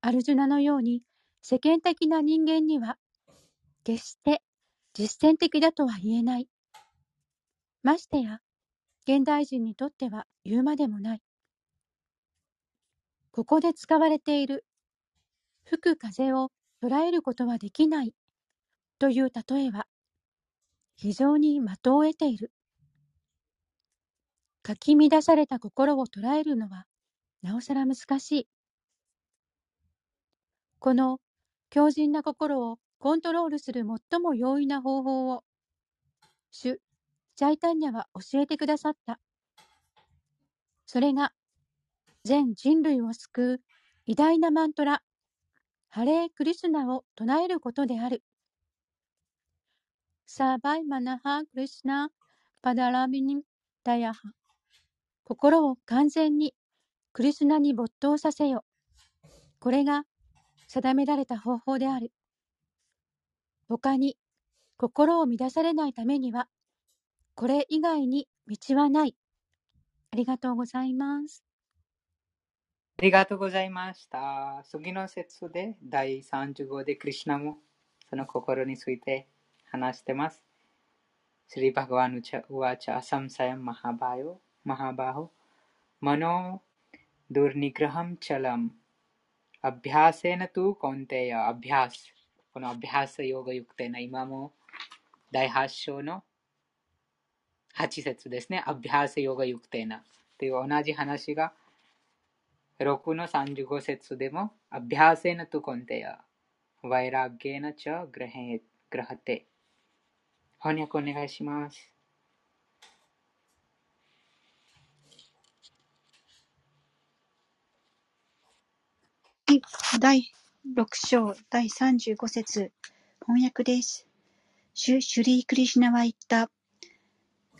アルジュナのように世間的な人間には、決して実践的だとは言えない。ましてや、現代人にとっては言うまでもない。ここで使われている吹く風を捉えることはできないという例えは非常に的を得ている。かき乱された心を捉えるのはなおさら難しい。この強靭な心をコントロールする最も容易な方法を主チャイタンニャは教えてくださった。それが、全人類を救う偉大なマントラ、ハレークリスナを唱えることである。サーバイマナハクリスナパダラビニダヤハ。心を完全にクリスナに没頭させよ。これが定められた方法である。他に心を乱されないためには、これ以外に道はない。ありがとうございます。ありがとうございました。次の節で第35でクリスナもその心について話してます。महाबाहो। मनो दुर्निग्रहं चलम्। अभ्यासेन तो कौन्तेय, अभ्यास। अभ्यास योग पुनः अभ्यासयोगयुक्तेन इमामो दायहास्योनो हाचिसेत्सु देश ने। अभ्यास योग युक्त न तो ओना जी हनाशी का रोकु नो सांजुगो सेत्सु देमो अभ्यास न तु कौनतेय, वैराग्येन च ग्रहेत ग्रहते। होने को निगाशिमास 第6章第35節翻訳です。シュシュリー・クリシナは言った。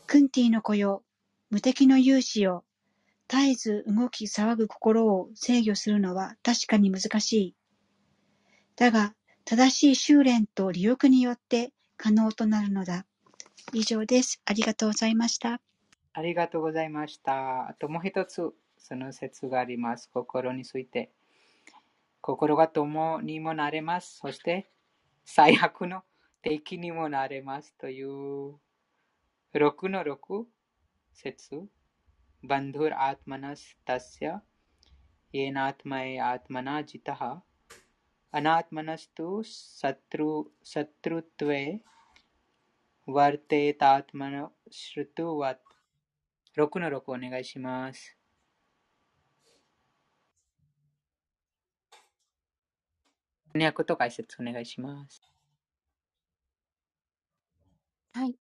クンティの子よ、無敵の勇士よ、絶えず動き騒ぐ心を制御するのは確かに難しい。だが、正しい修練と利欲によって可能となるのだ。以上です。ありがとうございました。ありがとうございました。あともう一つ、その説があります。心について。心が友にもなれます。そして、最悪の敵にもなれますという、6の6節、बन्धुरात्मात्मनस्तस्य、येनात्मैवात्मना जितः、अनात्मनस्तु शत्रु、शत्रुत्वे、वर्तेतात्मैव शत्रुवत्。6の6お願いします。翻訳と解説お願いします。はい。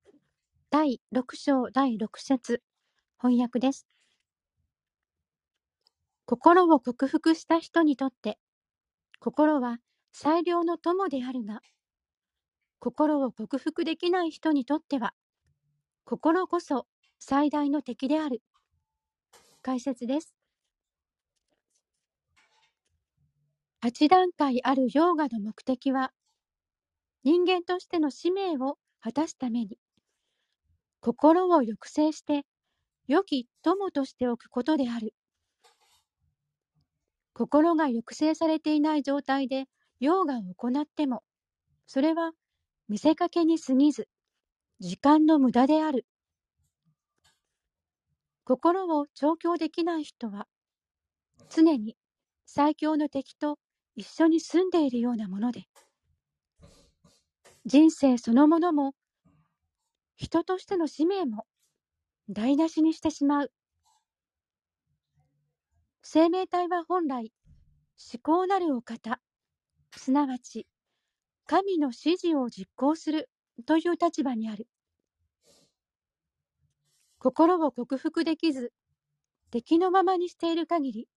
第6章第6節翻訳です。心を克服した人にとって、心は最良の友であるが、心を克服できない人にとっては、心こそ最大の敵である。解説です。8段階あるヨーガの目的は、人間としての使命を果たすために、心を抑制して良き友としておくことである。心が抑制されていない状態でヨーガを行っても、それは見せかけに過ぎず、時間の無駄である。心を調教できない人は、常に最強の敵と一緒に住んでいるようなもので、人生そのものも、人としての使命も台無しにしてしまう。生命体は本来、思考なるお方、すなわち神の指示を実行するという立場にある。心を克服できず、敵のままにしている限り、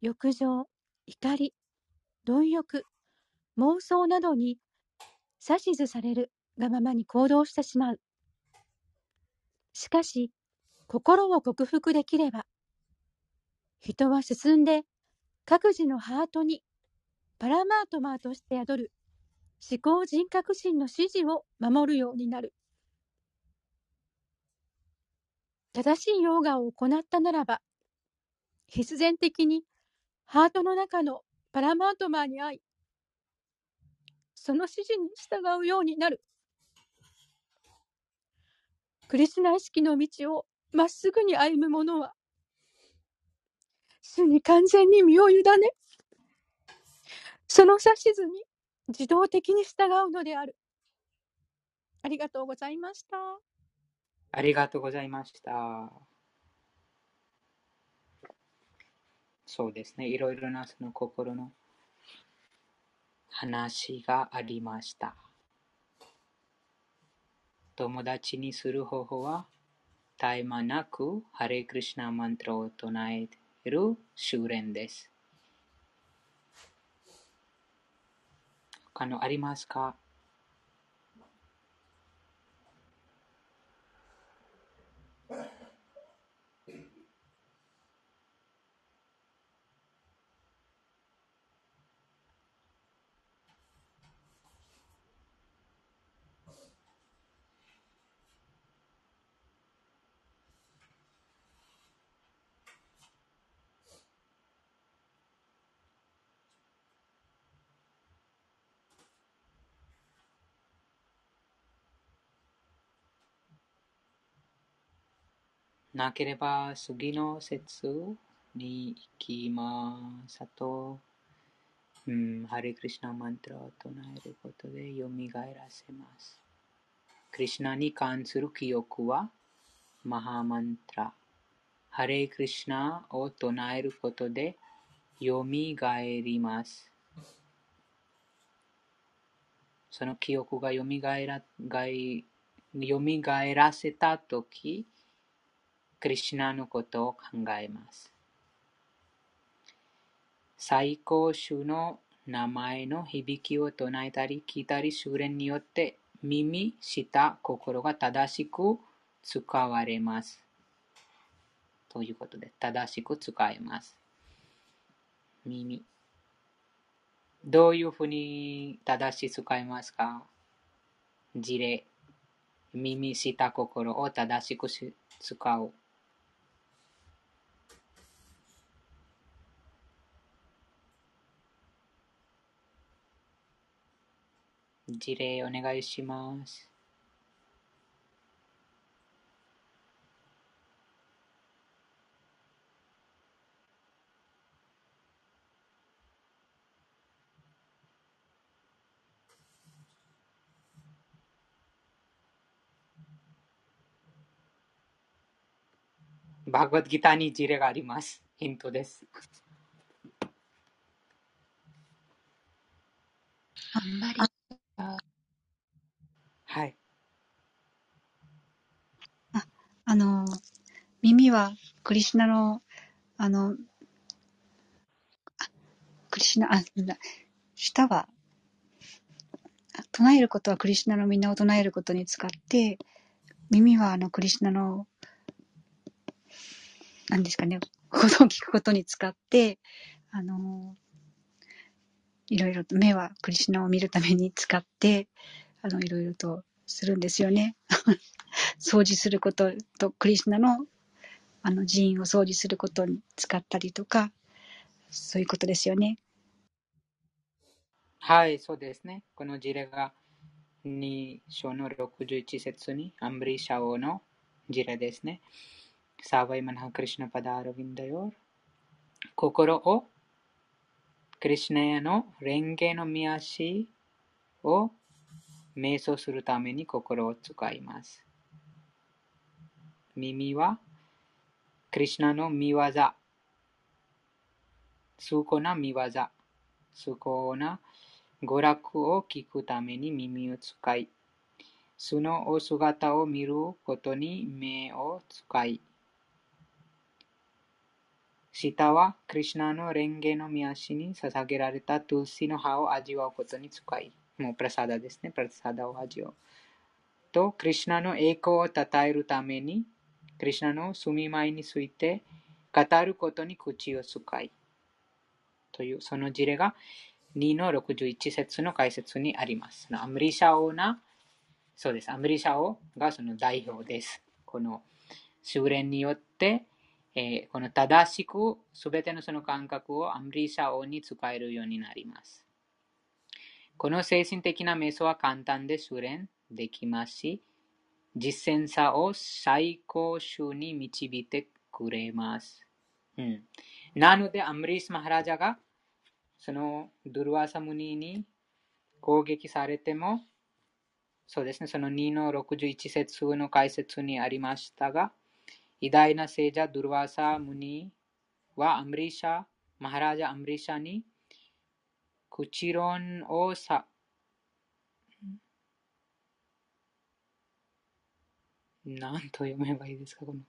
欲情、怒り、貪欲、妄想などに指図されるがままに行動してしまう。しかし、心を克服できれば、人は進んで各自のハートにパラマートマーとして宿る思考人格心の指示を守るようになる。正しいヨーガを行ったならば、必然的にハートの中のパラマートマーに会い、その指示に従うようになる。クリスナ意識の道をまっすぐに歩む者は、主に完全に身を委ね、その指図に自動的に従うのである。ありがとうございました。ありがとうございました。そうですね。いろいろなその心の話がありました。友達にする方法は、絶え間なくハレクリシナマントラを唱える修練です。他のありますか？なければ次の節に行きますあと、うん、ハリクリシナマントラを唱えることで蘇らせます。クリシナに関する記憶はマハマントラ。ハレクリシナを唱えることで蘇ります。その記憶が蘇ら蘇らせたとき、クリシナのことを考えます。最高種の名前の響きを唱えたり聞いたり修練によって耳、舌、心が正しく使われます。ということで、正しく使えます。耳。どういうふうに正しく使いますか？事例。耳、舌、心を正しく使う。事例お願いします。バグワッドギターに事例があります。ヒントです。あんまりはい。あ、あの、耳はクリシナの、あの、あクリシナ、あ、なんだ舌は、唱えることはクリシナのみんなを唱えることに使って、耳はあのクリシナの、何ですかね、ことを聞くことに使って、あの、いろいろと目はクリシナを見るために使って、あの、いろいろとするんですよね。<laughs> 掃除することと、クリスナの、あの、寺院を掃除することに使ったりとか、そういうことですよね。はい、そうですね。この事例が2章の61節にアンブリシャオの事例ですね。サーバイマナハクリシナパダーロヴィンダヨー心をクリシナヤの蓮華の見足を瞑想するために心を使います。耳は、クリュナの見業、崇高な見業、崇高な娯楽を聞くために耳を使い、そのお姿を見ることに目を使い、舌はクリュナの蓮華の見足に捧げられたトゥルシの葉を味わうことに使い、もうプラサダですね。プラサダを味を。と、クリュナの栄光を称えるために、クリュナの住みまいについて語ることに口を使い。という、その事例が2の61節の解説にあります。アムリシャオな、そうです。アムリシャオがその代表です。この修練によって、えー、この正しくすべてのその感覚をアムリシャオに使えるようになります。この精神的な瞑想は簡単で修練できますし、実践さを最高種に導いてくれます。うん、なので、アムリス・マハラジャがそのドゥルワサムニに攻撃されても、そうですね、その2の61節の解説にありましたが、偉大な聖者ドゥルワサムニはアムリシャ、マハラジャ・アムリシャに口論をさ、何と読めばいいですかこの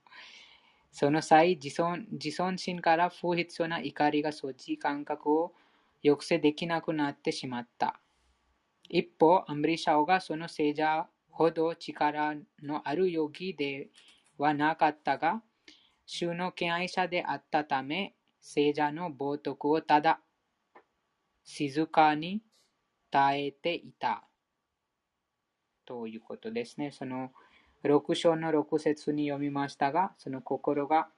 その際、自尊自尊心から不必要な怒りが生じ、感覚を抑制できなくなってしまった。一方、アンブリシャオがその聖者ほど力のあるヨギではなかったが、衆の敬愛者であったため、聖者の冒涜をただ静かに耐えていた。ということですね。その6章の6節に読みましたが、その心が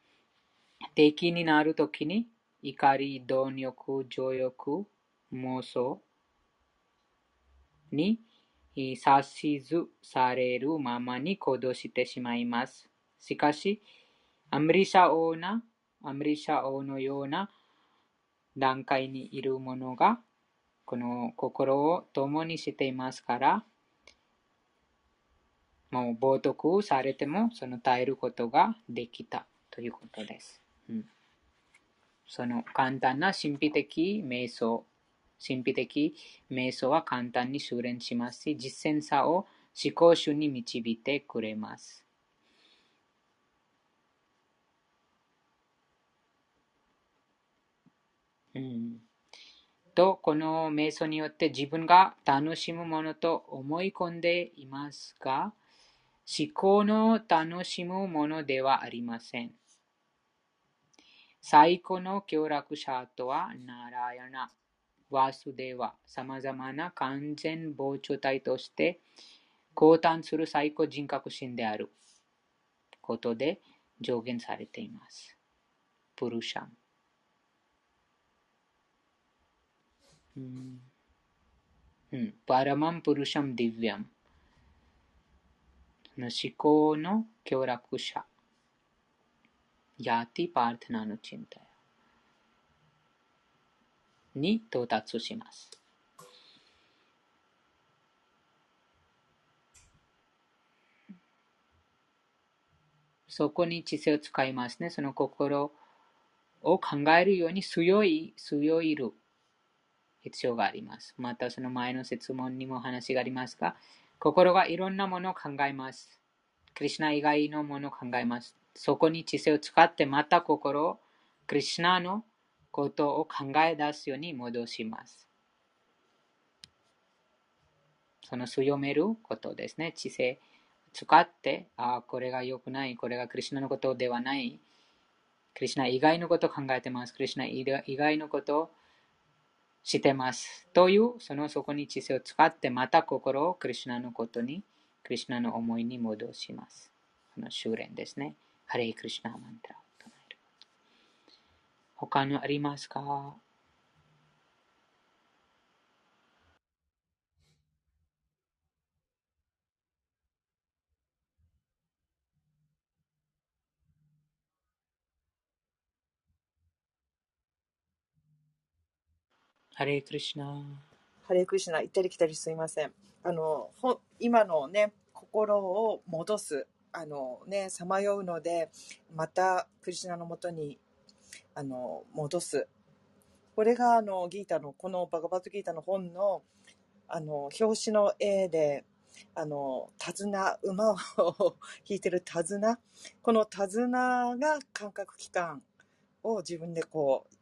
敵になるときに怒り、貪欲、情欲、妄想に指図されるままに行動してしまいます。しかし、アムリシャ王な、アムリシャ王のような段階にいる者が、この心を共にしていますから、もう冒涜されても、その耐えることができたということです。うん、その簡単な神秘的瞑想、神秘的瞑想は簡単に修練しますし、実践さを思考主に導いてくれます。と、この瞑想によって自分が楽しむものと思い込んでいますが、思考の楽しむものではありません。最古の協楽者とは、ナラヤナ、ワスデワ、様々な完全膨張体として降誕する最古人格心であることで上限されています。プルシャン。うん。パラマンプルシャムディヴィアム。思考の協楽者。ヤティパートナのチンタに到達します。そこに知性を使いますね。その心を考えるように強い、強いる必要があります。またその前の質問にも話がありますが、心がいろんなものを考えます。クリュナ以外のものを考えます。そこに知性を使ってまた心をクリュナのことを考え出すように戻します。その強めることですね。知性使って、ああ、これが良くない、これがクリュナのことではない。クリュナ以外のことを考えてます。クリュナ以外のことをしてます。という、そのそこに知性を使って、また心をクリュナのことに、クリュナの思いに戻します。この修練ですね。ハレイクリュナマンタラを唱える。他のありますか？ハレイクリシナ。ハレイクリシナ、行ったり来たりすいません。あの、ほ今のね、心を戻す、あのね、さまようので、またクリシナのもとに、あの、戻す。これが、あの、ギータの、このバガバットギータの本の、あの、表紙の絵で、あの、手綱、馬を引いてる手綱。この手綱が感覚器官を自分でこう、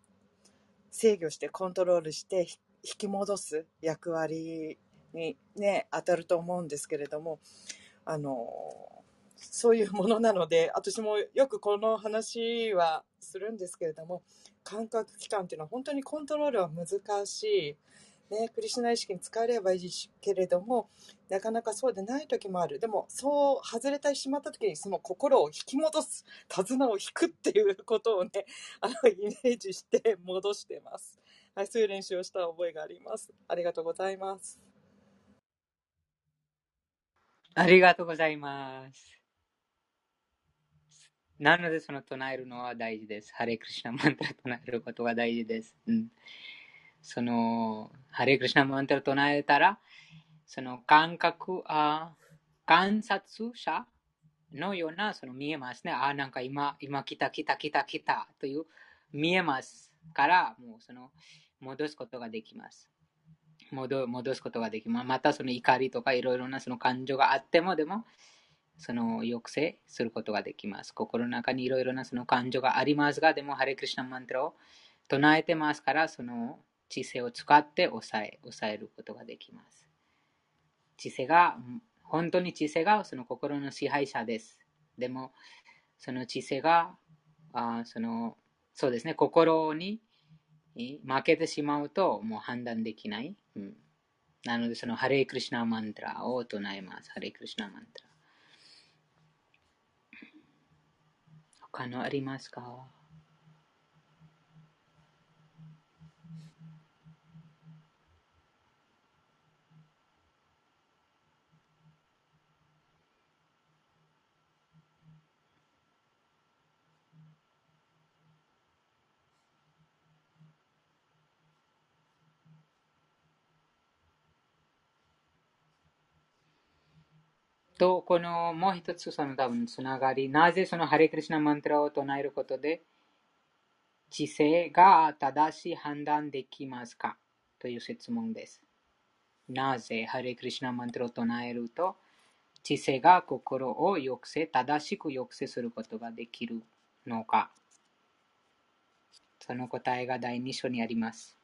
制御してコントロールして引き戻す役割にね、当たると思うんですけれども、あの、そういうものなので、私もよくこの話はするんですけれども、感覚器官っていうのは本当にコントロールは難しい。ね、クリシュナ意識に使えればいいけれども、なかなかそうでない時もある。でも、そう外れてしまった時に、その心を引き戻す、手綱を引くっていうことをね、<laughs> あの、イメージして戻してます。はい、そういう練習をした覚えがあります。ありがとうございます。ありがとうございます。なので、その唱えるのは大事です。ハレクリシナマントラ唱えることが大事です。うんその、ハレクリシナマンタを唱えたら、その感覚、あ観察者のような、その見えますね。あ、なんか今、今来た来た来た来たという見えますから、もうその戻すことができます。戻戻すことができます。またその怒りとかいろいろなその感情があっても、でも、その抑制することができます。心の中にいろいろなその感情がありますが、でも、ハレクリシナマントラを唱えてますから、その知性を使って抑え、抑えることができます。知性が、本当に知性がその心の支配者です。でも、その知性が、あその、そうですね、心に負けてしまうともう判断できない。うん、なので、そのハレイクリシナマントラを唱えます。ハレイクリシナマントラ。他のありますか？と、このもう一つその多分つながり、なぜそのハレクリシナマントラを唱えることで、知性が正しい判断できますかという質問です。なぜハレクリシナマントラを唱えると、知性が心を抑制、正しく抑制することができるのか。その答えが第2章にあります。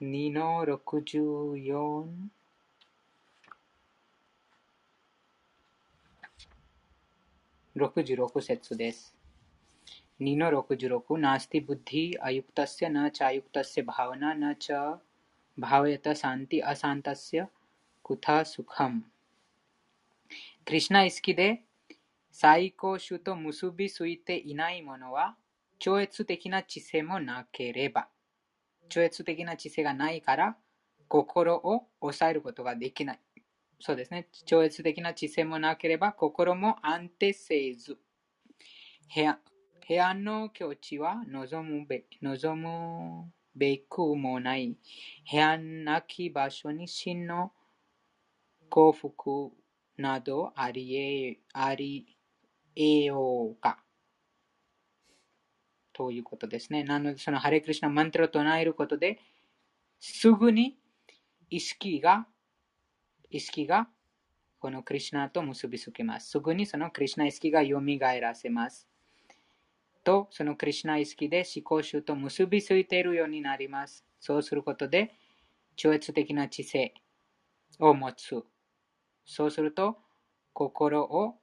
2の64 66節です。2の66ナスティブッディアユクタスヤナチャユクタスヤバウナナチャバウヤタサンティアサンタスヤクタスカムクリシナ意識で最高種と結びついていないものは超越的な知性もなければ超越的な知性がないから、心を抑えることができない。そうですね。超越的な知性もなければ、心も安定せず。部屋の境地は望むべ望むべくもない。部屋なき場所に真の幸福などありえありえようか。ということですね。なので、そのハレクリシナマントラを唱えることで、すぐに意識が、意識がこのクリシナと結びつけます。すぐにそのクリシナ意識が蘇らせます。と、そのクリシナ意識で思考集と結びついているようになります。そうすることで、超越的な知性を持つ。そうすると、心を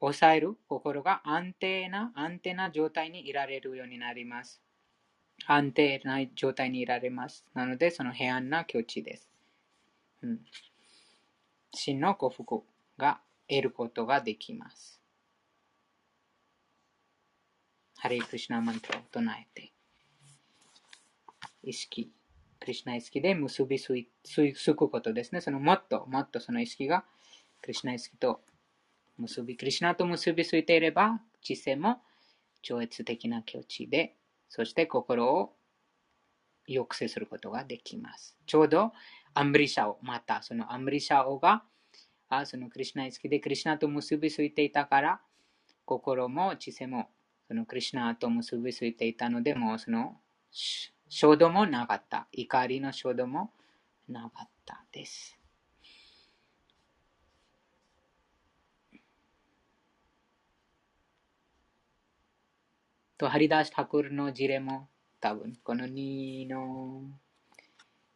抑える心が安定な、安定な状態にいられるようになります。安定な状態にいられます。なので、その平安な境地です。うん、真の幸福が得ることができます。ハレイクリシナマントを唱えて、意識、クリシナ意識で結びつくことですね。そのもっともっとその意識がクリシナ意識と結び、クリシナと結びついていれば、知性も超越的な境地で、そして心を抑制することができます。ちょうどアンブリシャオ、またそのアンブリシャオが、あそのクリシナ好きでクリシナと結びついていたから、心も知性もそのクリシナと結びついていたので、もうその衝動もなかった。怒りの衝動もなかったです。と、ハリダーシ・タクルの事例も多分、この2の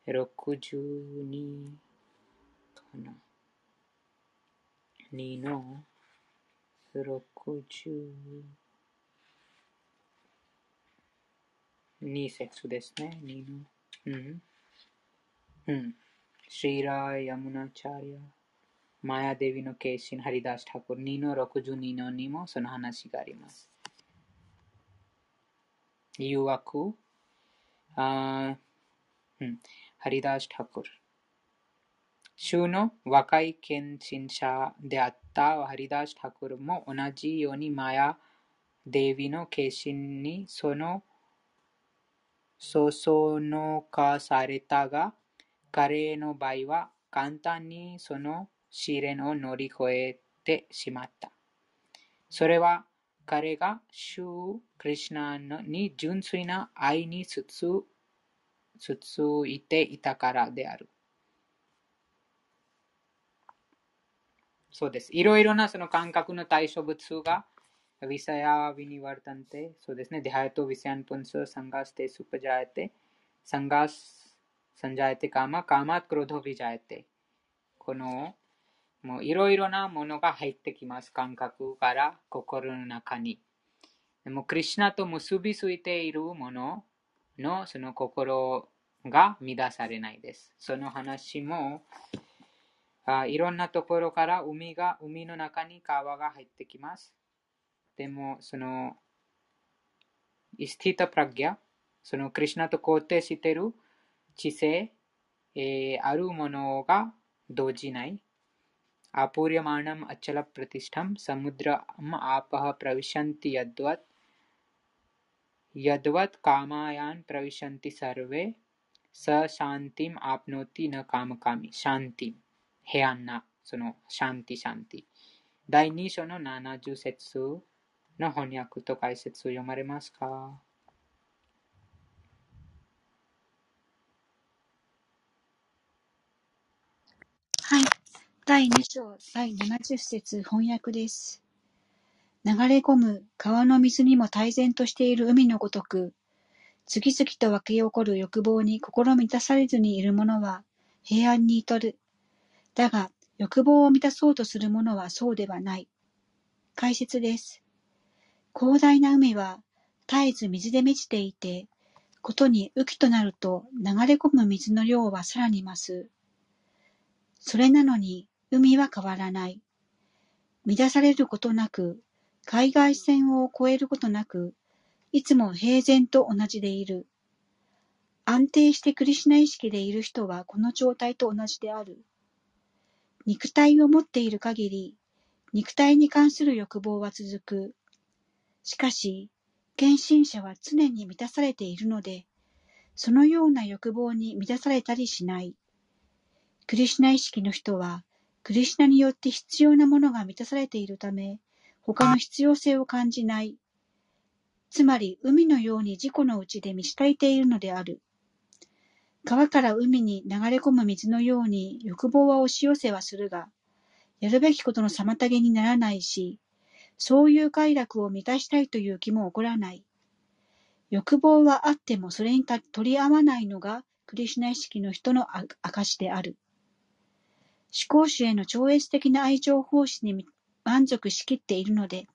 62かな。2の62節ですね。2の。うん。うん。シーラー・ヤムナチャリア、マヤデビのケーシン、ハリダーシ・タクル2の62の2もその話があります。誘惑あ、うん、ハリダーシ・タクル州の若い献身者であったハリダーシ・タクルも同じようにマヤ・デビの化身にそのそそのかされたが、彼の場合は簡単にその試練を乗り越えてしまった。それは彼が主クリシナに純粋な愛につついていたからである。そうです。いろいろなその感覚の対象物が、ヴィサヤ・ヴィニワルタンテ、そうですね、デハヤト・ヴィサヤン・プンス、サンガス・テ・スプジャエテ、サンガス・サンジャエテ・カマ、カマ・クロド・ヴィジャエテ。このもういろいろなものが入ってきます。感覚から心の中に。でも、クリュナと結びついているもののその心が乱されないです。その話もあいろんなところから海が海の中に川が入ってきます。でも、そのイスティタプラギャ、そのクリュナと肯定している知性、えー、あるものが動じない。आपूर्यमाणम् अचलप्रतिष्ठं समुद्रम् आपः प्रविशन्ति यद्वत् यद्वत् कामायान् प्रविशन्ति सर्वे, स शांतिम आपनोति न काम कामी शांति हे अन्ना, सुनो शांति शांति दाइनी, सुनो नाना जू सेत्सु न होन्याकुतो काय सेत्सु यो मरे मास्का। 第2章第70節翻訳です。流れ込む川の水にも大然としている海のごとく、次々と湧き起こる欲望に心満たされずにいる者は平安に至る。だが、欲望を満たそうとする者はそうではない。解説です。広大な海は絶えず水で満ちていて、ことに雨季となると流れ込む水の量はさらに増す。それなのに海は変わらない。乱されることなく、海外線を越えることなく、いつも平然と同じでいる。安定してクリシナ意識でいる人はこの状態と同じである。肉体を持っている限り、肉体に関する欲望は続く。しかし、献身者は常に満たされているので、そのような欲望に満たされたりしない。クリシナ意識の人は、クリシュナによって必要なものが満たされているため、他の必要性を感じない。つまり海のように自己のうちで満ち足りているのである。川から海に流れ込む水のように欲望は押し寄せはするが、やるべきことの妨げにならないし、そういう快楽を満たしたいという気も起こらない。欲望はあってもそれに取り合わないのがクリシュナ意識の人の証である。思考主への超越的な愛情奉仕に満足しきっているので、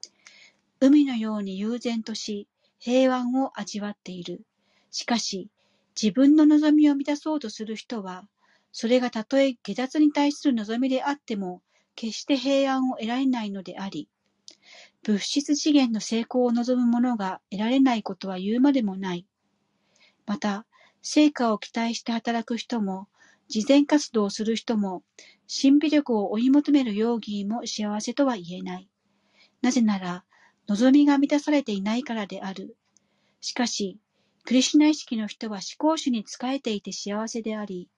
海のように悠然とし、平安を味わっている。しかし、自分の望みを満たそうとする人は、それがたとえ下脱に対する望みであっても、決して平安を得られないのであり、物質次元の成功を望む者が得られないことは言うまでもない。また、成果を期待して働く人も、慈善活動をする人も、神秘力を追い求めるヨーギーも幸せとは言えない。なぜなら、望みが満たされていないからである。しかし、クリシュナ意識の人は思考主に仕えていて幸せであり、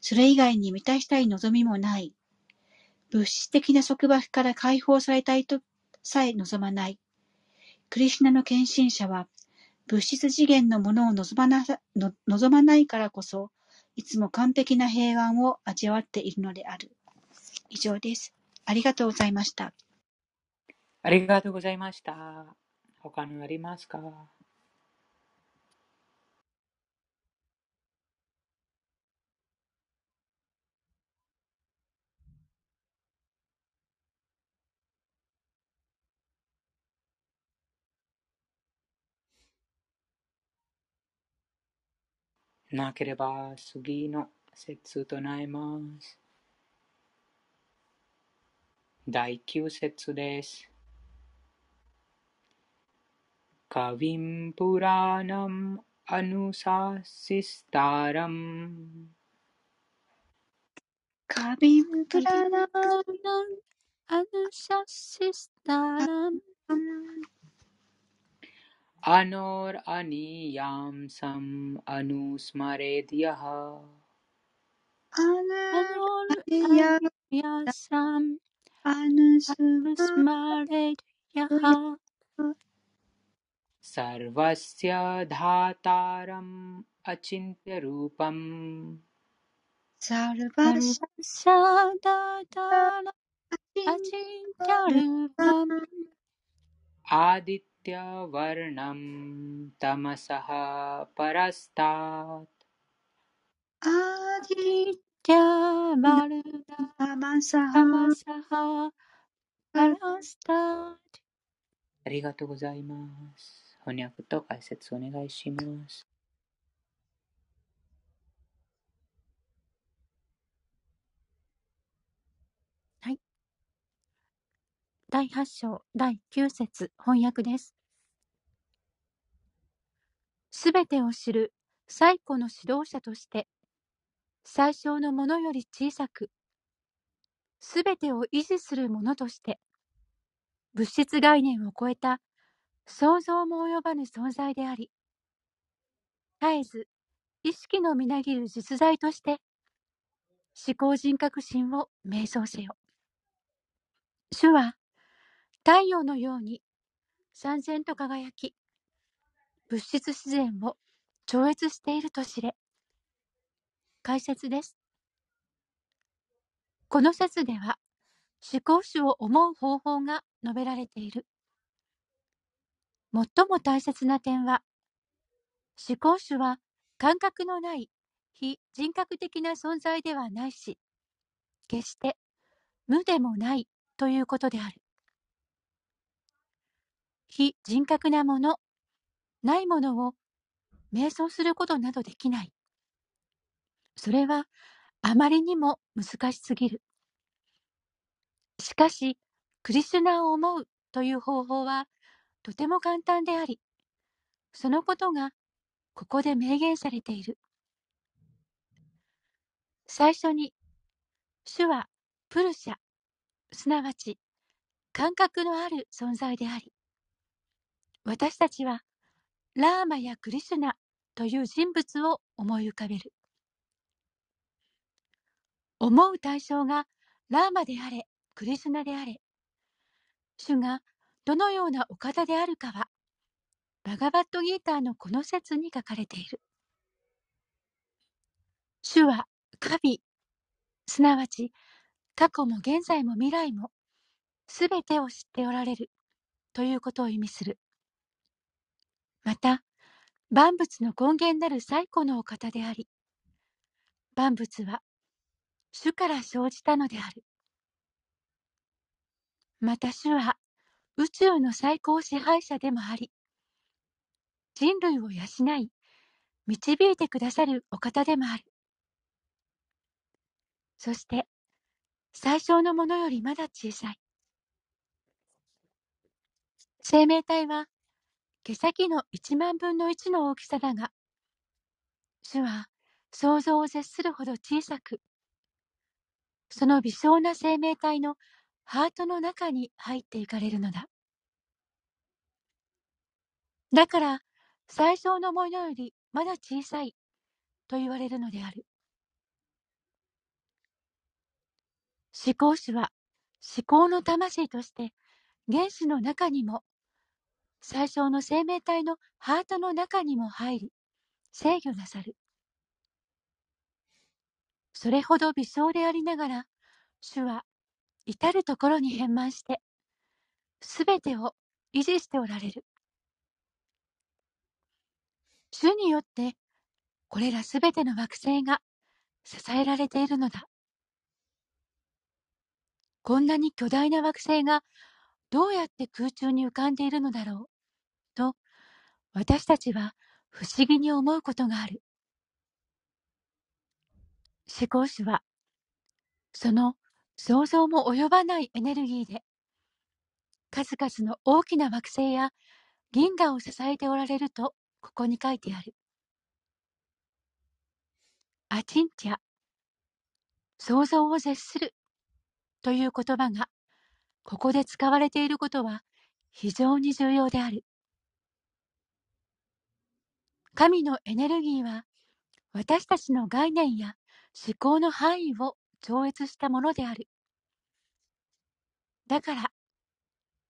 それ以外に満たしたい望みもない。物質的な束縛から解放されたいとさえ望まない。クリシュナの献身者は、物質次元のものを望まな望まないからこそ、いつも完璧な平安を味わっているのである。以上です。ありがとうございました。ありがとうございました。他のありますか？なければ次の節となります。第9節です。कविं पुराणम् अनुशासिस्तारम् कविं पुराणम् अनुशासिस्तारम् अनोर् अनीयांस अनुस्मरेद्यः स्मरे सर्वस्य धातारम् अचिन्त्यरूपम् अचिन्त्य आदित्यवर्णं तमसः परस्तात् आदित्यवर्णं तमसः परस्तात् ありがとうございます。翻訳と解説お願いします。 第8章第9節翻訳です。すべてを知る最古の指導者として、最小のものより小さく、すべてを維持するものとして、物質概念を超えた想像も及ばぬ存在であり、絶えず意識のみなぎる実在として、思考人格心を瞑想せよ。主は太陽のように三千と輝き、物質自然を超越していると知れ。解説です。この説では、思考主を思う方法が述べられている。最も大切な点は、思考主は感覚のない非人格的な存在ではないし、決して無でもないということである。非人格なもの、ないものを瞑想することなどできない。それはあまりにも難しすぎる。しかし、クリシュナを思うという方法はとても簡単であり、そのことがここで明言されている。最初に、主はプルシャ、すなわち感覚のある存在であり、私たちはラーマやクリシュナという人物を思い浮かべる。思う対象がラーマであれ、クリシュナであれ、主がどのようなお方であるかは、バガバットギーターのこの説に書かれている。主は神、すなわち過去も現在も未来もすべてを知っておられるということを意味する。また、万物の根源なる最古のお方であり、万物は主から生じたのである。また主は宇宙の最高支配者でもあり、人類を養い、導いてくださるお方でもある。そして、最小のものよりまだ小さい。生命体は毛先の一万分の一の大きさだが、主は想像を絶するほど小さく、その微小な生命体のハートの中に入っていかれるのだ。だから、最小のものよりまだ小さいと言われるのである。思考主は思考の魂として原子の中にも最小の生命体のハートの中にも入り、制御なさる。それほど微小でありながら、主は至るところに変満して、すべてを維持しておられる。主によって、これらすべての惑星が支えられているのだ。こんなに巨大な惑星がどうやって空中に浮かんでいるのだろう。と、私たちは不思議に思うことがある。思考主は、その想像も及ばないエネルギーで、数々の大きな惑星や銀河を支えておられると、ここに書いてある。アチンティア、想像を絶するという言葉が、ここで使われていることは非常に重要である。神のエネルギーは私たちの概念や思考の範囲を超越したものである。だから、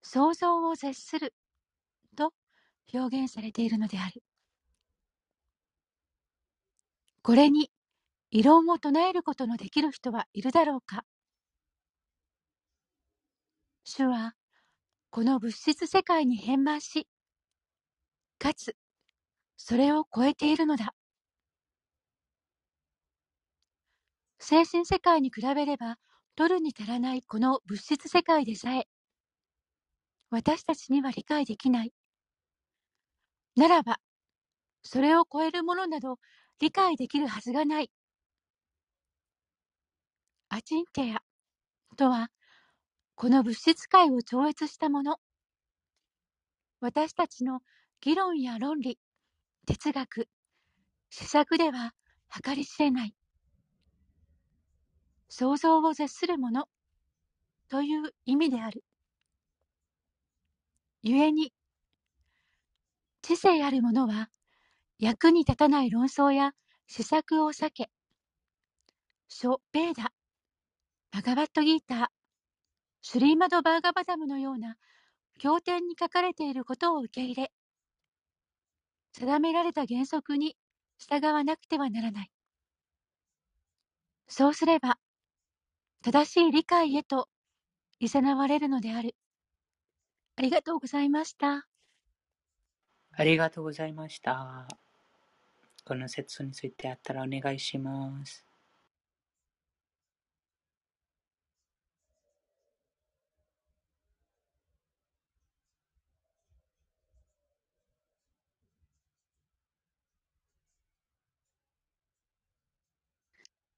想像を絶すると表現されているのである。これに異論を唱えることのできる人はいるだろうか主はこの物質世界に変満し、かつそれを超えているのだ。精神世界に比べれば、取るに足らないこの物質世界でさえ、私たちには理解できない。ならば、それを超えるものなど理解できるはずがない。アチンテアとは、この物質界を超越したもの。私たちの議論や論理、哲学、施策では計り知れない。想像を絶するものという意味である。故に、知性ある者は、役に立たない論争や施策を避け、書、ベーダ、バガバットギーター、シュリーマド・バーガバダムのような経典に書かれていることを受け入れ、定められた原則に従わなくてはならない。そうすれば、正しい理解へと誘われるのである。ありがとうございました。ありがとうございました。この説についてあったらお願いします。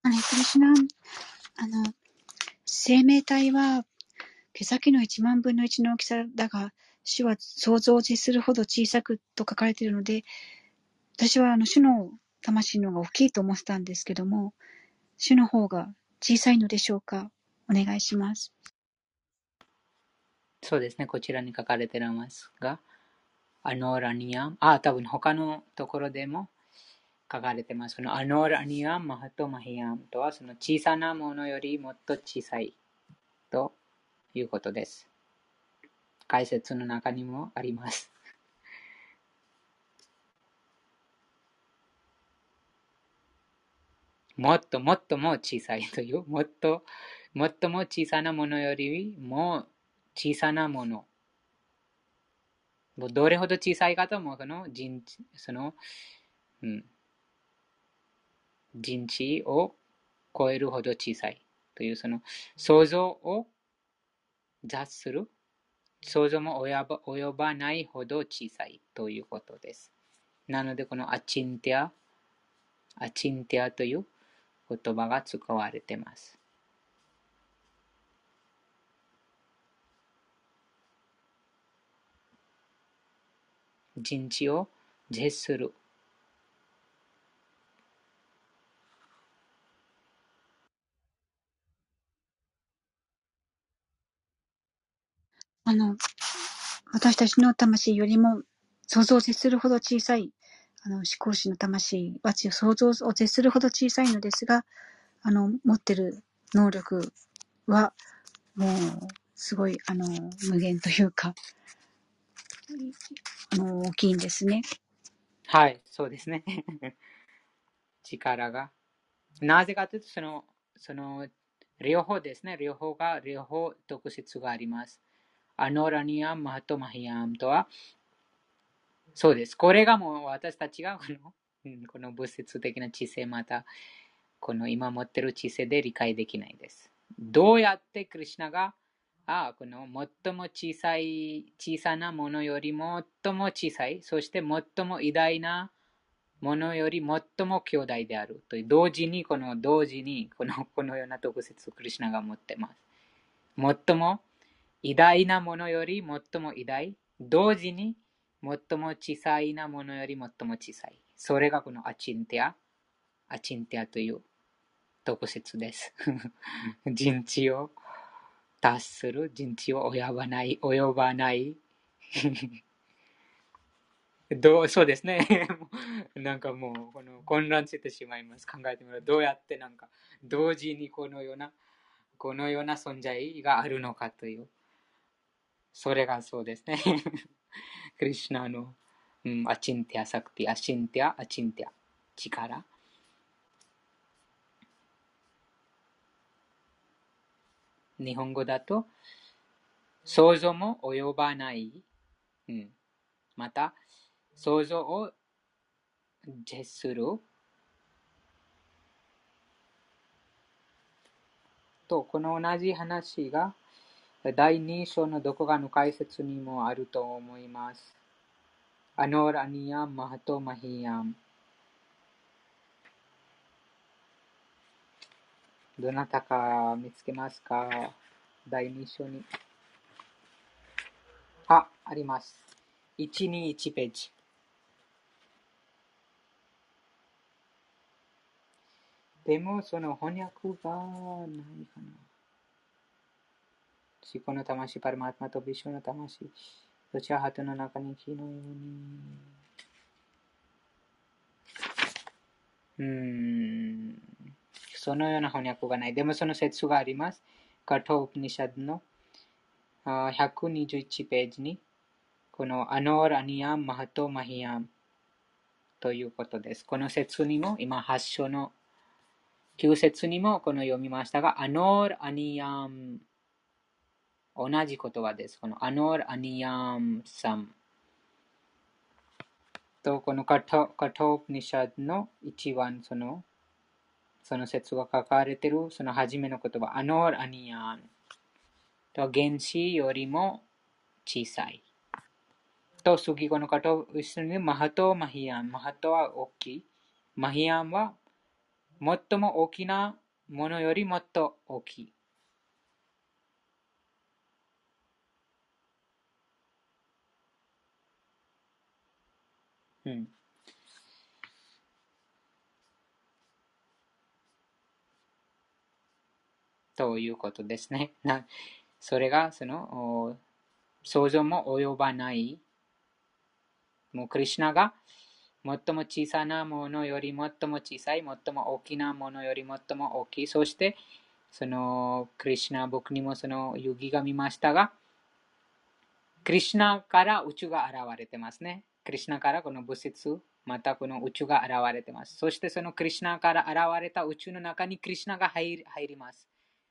あれ、クリシュナ、あの、生命体は毛先の一万分の一の大きさだが、主は想像を絶するほど小さくと書かれているので、私はあの主の魂の方が大きいと思ってたんですけども、主の方が小さいのでしょうか？お願いします。そうですね、こちらに書かれていますが、アノーラニアム、あ、多分他のところでも書かれてます。そのアノーラニアム、マハトマヒアムとは、その小さなものよりもっと小さいということです。解説の中にもあります。もっともっとも小さいという、もっともっとも小さなものよりも小さなもの。どれほど小さいかとも、この人その、うん、人知を超えるほど小さいという、その想像を雑する、想像も及ばないほど小さいということです。なので、このアチンティア、アチンティアという言葉が使われています。人知を絶する。あの、私たちの魂よりも想像を絶するほど小さい、あの、思考心の魂は想像を絶するほど小さいのですが、あの、持ってる能力は、もう、すごい、あの、無限というか、あの、大きいんですね。はい、そうですね。<laughs> 力が。なぜかというと、その、その、両方ですね。両方が、両方特質があります。アノラニアム、マハトマヒアムとは、そうです。これがもう私たちがこの、<laughs> この物質的な知性、また、この今持ってる知性で理解できないです。どうやってクリュナが、あこの最も小さい、小さなものより最も小さい、そして最も偉大なものより最も兄弟であるという、同時に、この同時にこの、このような特質をクリュナが持ってます。最も偉大なものより最も偉大。同時に最も小さいなものより最も小さい。それがこのアチンティア、アチンティアという特質です。<laughs> 人知を達する、人知を及ばない、及ばない。<laughs> どうそうですね。<laughs> なんかもうこの混乱してしまいます。考えてみると、どうやってなんか同時にこのような、このような存在があるのかという。それがそうですね。<laughs> クリシナの、うん、अचिन्त्य शक्ति、अचिन्त्य、अचिन्त्य、力。日本語だと、想像も及ばない。うん、また、想像を絶する。と、この同じ話が第2章のどこかの解説にもあると思います。アノーラニアマハトマヒヤム。どなたか見つけますか？第2章に。あ、あります。121ページ。でも、その翻訳がないかな。思考の魂、パルマートマとビシュの魂。そちら鳩の中に火のように。うん。そのような翻訳がない。でもその説があります。カトウプニシャドの121ページに、このアノール・アニヤン・マハト・マヒヤンということです。この説にも、今8章の9節にもこの読みましたが、アノール・アニヤン同じ言葉です。このアノール・アニヤンサムと、このカトカトプニシャドの一番そのその説が書かれているその初めの言葉、アノール・アニヤンと原子よりも小さい。と、次このカト一緒にマハト・マヒヤン。マハトは大きい。マヒヤンは最も大きなものよりもっと大きい。うん。ということですね。<laughs> なそれがその想像も及ばない。もうクリュナが最も小さなものより最も小さい、最も大きなものより最も大きい。そして、そのクリュナ、僕にもその遊戯が見ましたが、クリュナから宇宙が現れてますね。クリュナからこの物質、またこの宇宙が現れてます。そしてそのクリュナから現れた宇宙の中にクリュナが入ります。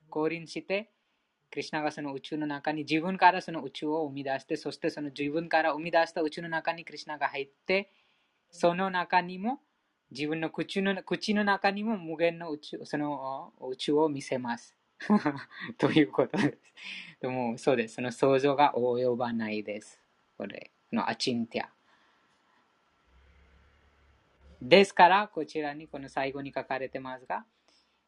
降臨して、クリュナがその宇宙の中に自分からその宇宙を生み出して、そしてその自分から生み出した宇宙の中にクリュナが入って、その中にも自分の口の口の中にも無限の宇宙その宇宙を見せます。ということです。でもそうです。その想像が及ばないです。これ、のアチンティア。ですから、こちらにこの最後に書かれてますが、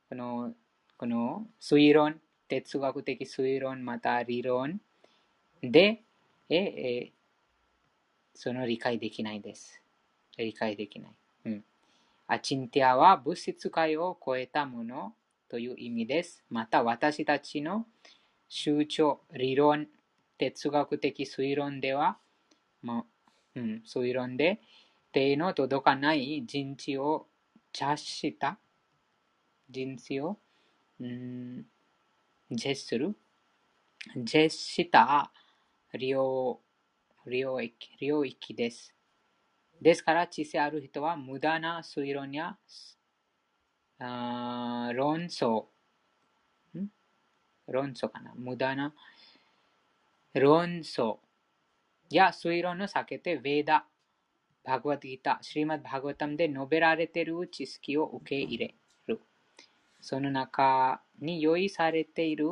このこの推論、哲学的推論、また理論で、ええその理解できないです。理解できない。うん、アチンティアは物質界を超えたものという意味です。また私たちの周知理論、哲学的推論では、まうん、推論で手の届かない？人知を邪した？人知を、うん、絶する？絶した領領域領域です。ですから、知性ある人は無駄な推論やあ論争論争かな？無駄な論争や推論を避けて、ヴェーダーバグワッドギタ、シリマッバグワタムで述べられている知識を受け入れる。その中に用意されている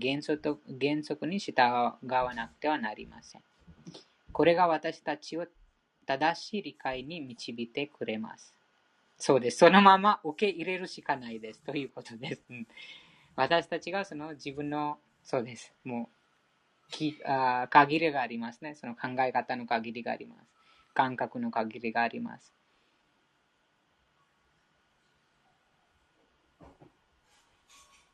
原則原則に従わなくてはなりません。これが私たちを正しい理解に導いてくれます。そうです。そのまま受け入れるしかないです。ということです。私たちがその自分の、そうです。もう、きあ限りがありますね。その考え方の限りがあります。感覚の限りがあります。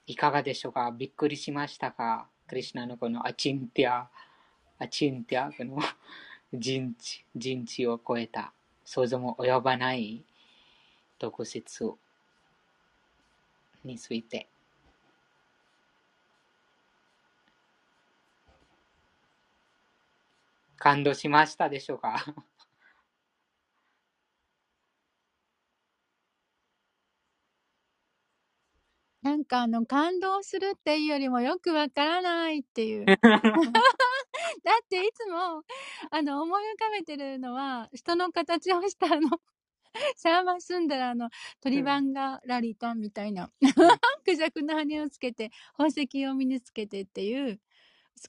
いかがでしょうか？びっくりしましたか？クリュナのこのアチンティア、アチンティア、この <laughs> 人知、人知を超えた、想像も及ばない特質について。感動しましたでしょうか？なんかあの、感動するっていうよりもよくわからないっていう。<laughs> <laughs> だっていつも、あの、思い浮かべてるのは、人の形をしたあの、<laughs> シャーマンスンダラの鳥番がラリタンみたいな、クジャクの羽をつけて、宝石を身につけてっていう、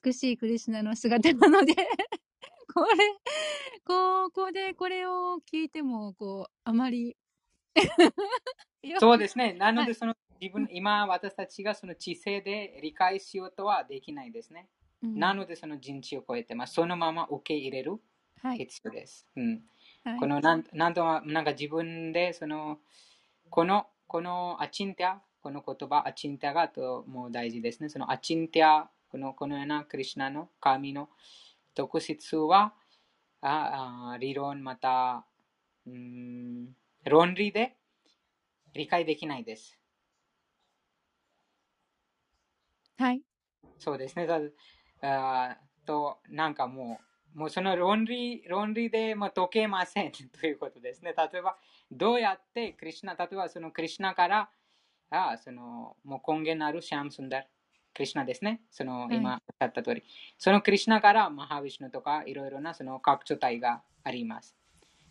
美しいクリスナの姿なので。これ、ここでこれを聞いても、こう、あまり。そうですね。なので、その、自分、今私たちがその知性で理解しようとはできないですね。うん、なので、その人知を超えて、まあ、そのまま受け入れる必要です。はい、うんはい、このなんなんとなんか自分でそのこのこのアチンティアこの言葉アチンティアがともう大事ですね。そのアチンティアこのこのようなクリュナの神の特質は、あ理論また、うん、論理で理解できないです。はい。そうですね。あと、なんかもう、もうその論理論理でも解けませんということですね。例えば、どうやってクリュナ、例えばそのクリュナから、あそのもう根源のあるシャムスンダー、クリュナですね。その今おっった通り、そのクリュナからマハウィシュヌとかいろいろなその拡張体があります。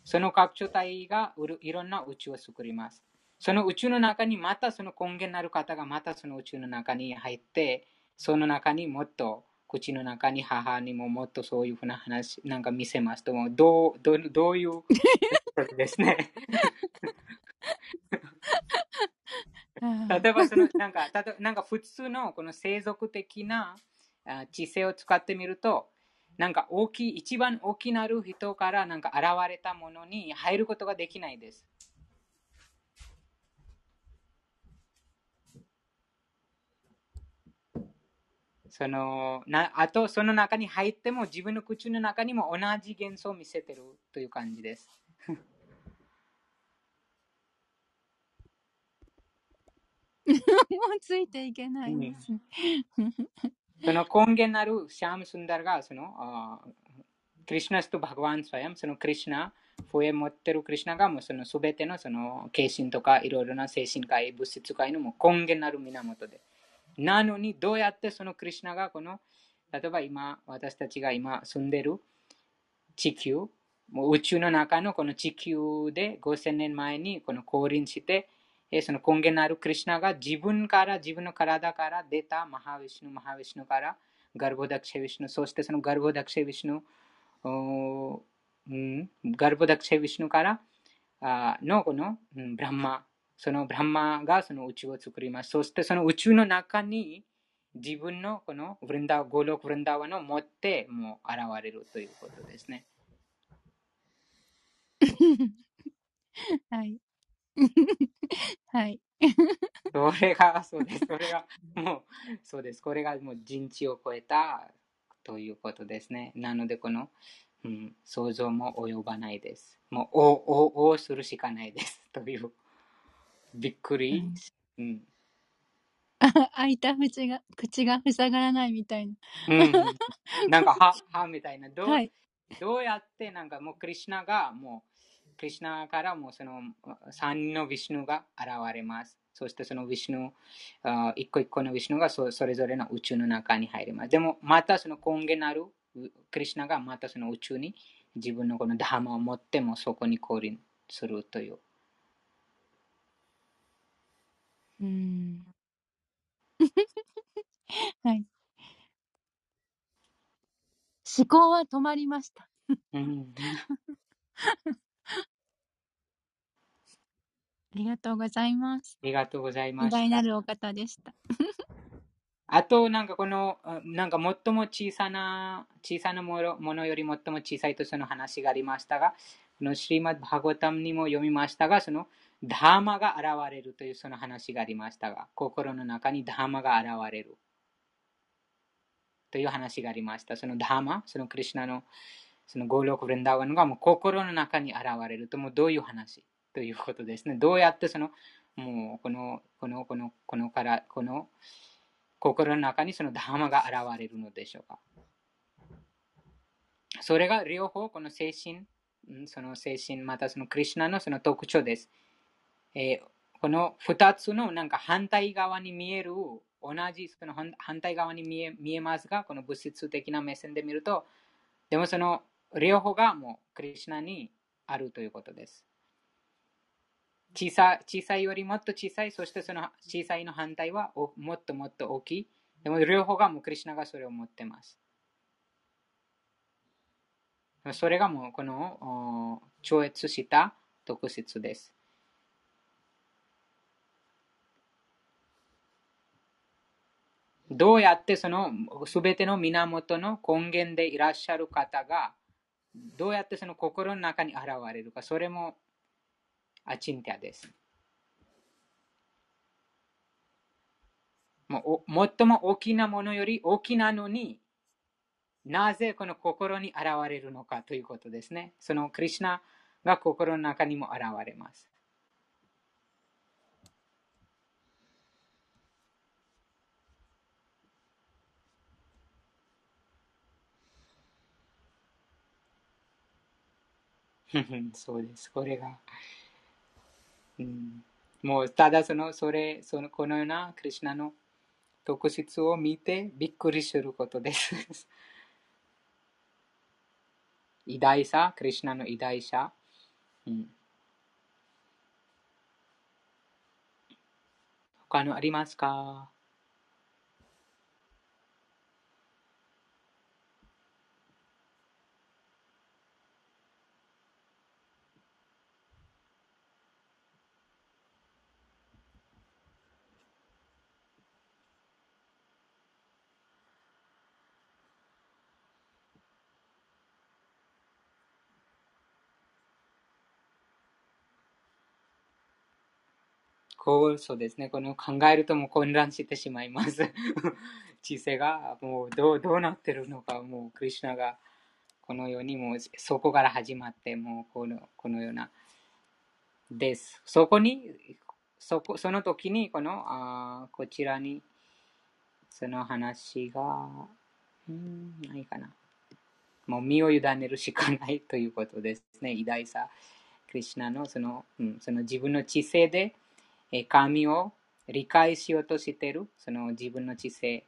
その拡張体がいろんな宇宙を作ります。その宇宙の中にまたその根源なる方がまたその宇宙の中に入って、その中にもっと口の中に母にももっとそういうふうな話なんか見せますともどうどうどういうですね例えばそのなんか例えなんか普通のこの生族的な知性を使ってみるとなんか大きい一番大きなる人からなんか現れたものに入ることができないです。そのなあと、その中に入っても自分の口の中にも同じ幻想を見せてるという感じです。<laughs> もうついていけないです、ね、その根源なるシャムスンダーがそのクリシナスとバグワンスワヤム、そのクリシナ、笛持ってるクリシナがもうその全てのその精神とかいろいろな精神界、物質界のも根源なる源で。なのに、どうやってそのクリュナがこの、例えば今、私たちが今住んでる地球、もう宇宙の中のこの地球で5000年前にこの降臨して、その根源のあるクリュナが自分から、自分の体から出たマハウィシュヌ、マハウィシュヌから、ガルボダクシェウィシュヌ、そしてそのガルボダクシェウィシュヌ、うん、ガルボダクシェウィシュヌからあのこの、うん、ブランマそのブランマがその宇宙を作ります。そしてその宇宙の中に自分のこのブリンダゴロクブリンダワの持ってもう現れるということですね。はい。<laughs> はい。それが、そうです。<laughs> それが、もう、そうです。これがもう人知を超えたということですね。なので、この、うん、想像も及ばないです。もう、お、お、おするしかないです。というびっくり？うん。<laughs> 開いた口が、口が塞がらないみたいな。うん。なんか、は、<laughs> はみたいな。どう、はい、どうやって、なんかもう、クリュナが、もう、クリュナからもその三人のヴィシュヌが現れます。そしてそのヴィシュヌ、一個一個のヴィシュヌがそそれぞれの宇宙の中に入ります。でも、またその根源なるクリュナがまたその宇宙に自分のこのダーマを持ってもそこに降臨するという。うん。<laughs> はい。思考は止まりました。うん。ありがとうございます。ありがとうございま偉大なるお方でした。<laughs> あと、なんかこの、なんか最も小さな、小さなものものより最も小さいとその話がありましたが、このシリマッバーゴタムにも読みましたが、そのダーマが現れるというその話がありましたが、心の中にダーマが現れるという話がありました。そのダーマ、そのクリュナのそのゴーロク・ブレンダーワンがもう心の中に現れると、もうどういう話ということですね。どうやってその、もうこの、この、この、このから、この心の中にそのダーマが現れるのでしょうか。それが両方この精神、その精神、またそのクリュナのその特徴です。えー、この2つのなんか反対側に見える同じその反対側に見え見えますが、この物質的な目線で見ると、でもその両方がもうクリュナにあるということです。小さ小さいよりもっと小さい、そしてその小さいの反対はもっともっと大きい。でも両方がもうクリュナがそれを持ってます。それがもうこの超越した特質です。どうやってそのすべての源の根源でいらっしゃる方がどうやってその心の中に現れるか、それもアチンティアです。もう最も大きなものより大きなのになぜこの心に現れるのかということですね。そのクリュナが心の中にも現れます。<laughs> そうです。これが、うん、もうただその、それ、そのこのようなクリュナの特質を見てびっくりすることです。<laughs> 偉大さ、クリュナの偉大さ。うん、他のありますか？こう、そうですね。この考えるとも混乱してしまいます。<laughs> 知性がもうどうどうなってるのか、もうクリュナがこのようにもうそこから始まって、もうこのこのようなです。そこに、そこその時にこのあこちらにその話が、うん、ないかな。もう身を委ねるしかないということですね。偉大さ。クリュナのその,、うん、その自分の知性で神を理解しようとしている、その自分の知性、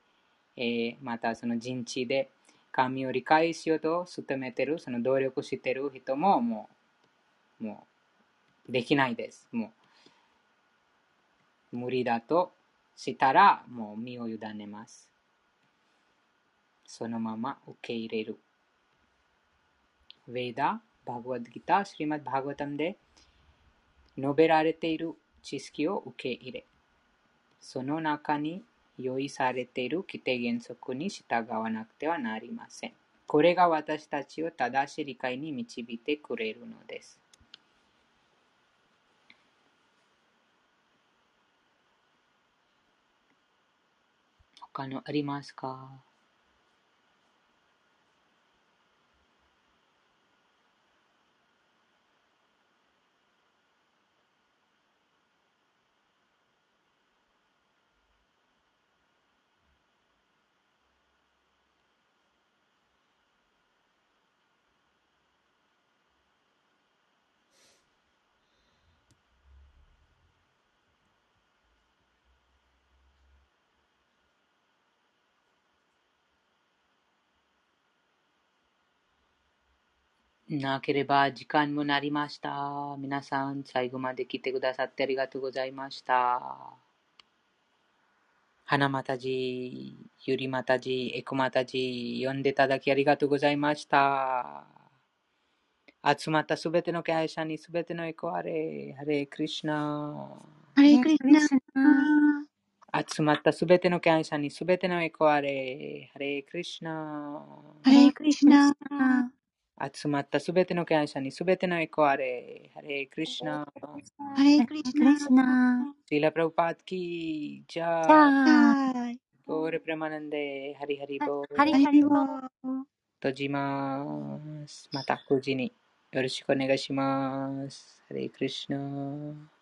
えまたその人知で神を理解しようと努めている、その努力している人ももう、もう、できないです。もう、無理だとしたら、もう身を委ねます。そのまま受け入れる。ヴェーダ、バグワッドギター、シリマッバーガタムで述べられている知識を受け入れ、その中に用意されている規定原則に従わなくてはなりません。これが私たちを正しい理解に導いてくれるのです。他のありますか？なければ時間もなりました。皆さん、最後まで来てくださってありがとうございました。花またじ、ゆりまたじ、えこまたじ、読んでいただきありがとうございました。集まったすべての会社にすべてのエコあれ、ハレクリシナ。ハレクリシナ。集まったすべての会社にすべてのエコあれ、ハレクリシナ。ハレクリシナ。集まったすべての感謝にすべてのエコあれ。ハレクリシナ。ハレクリシナ。シーラプラウパーキー。じゃあ。ゴーレプラマナンデ。ハリハリボー。ハリハリボー。閉じます。また9時によろしくお願いします。ハレクリシナ。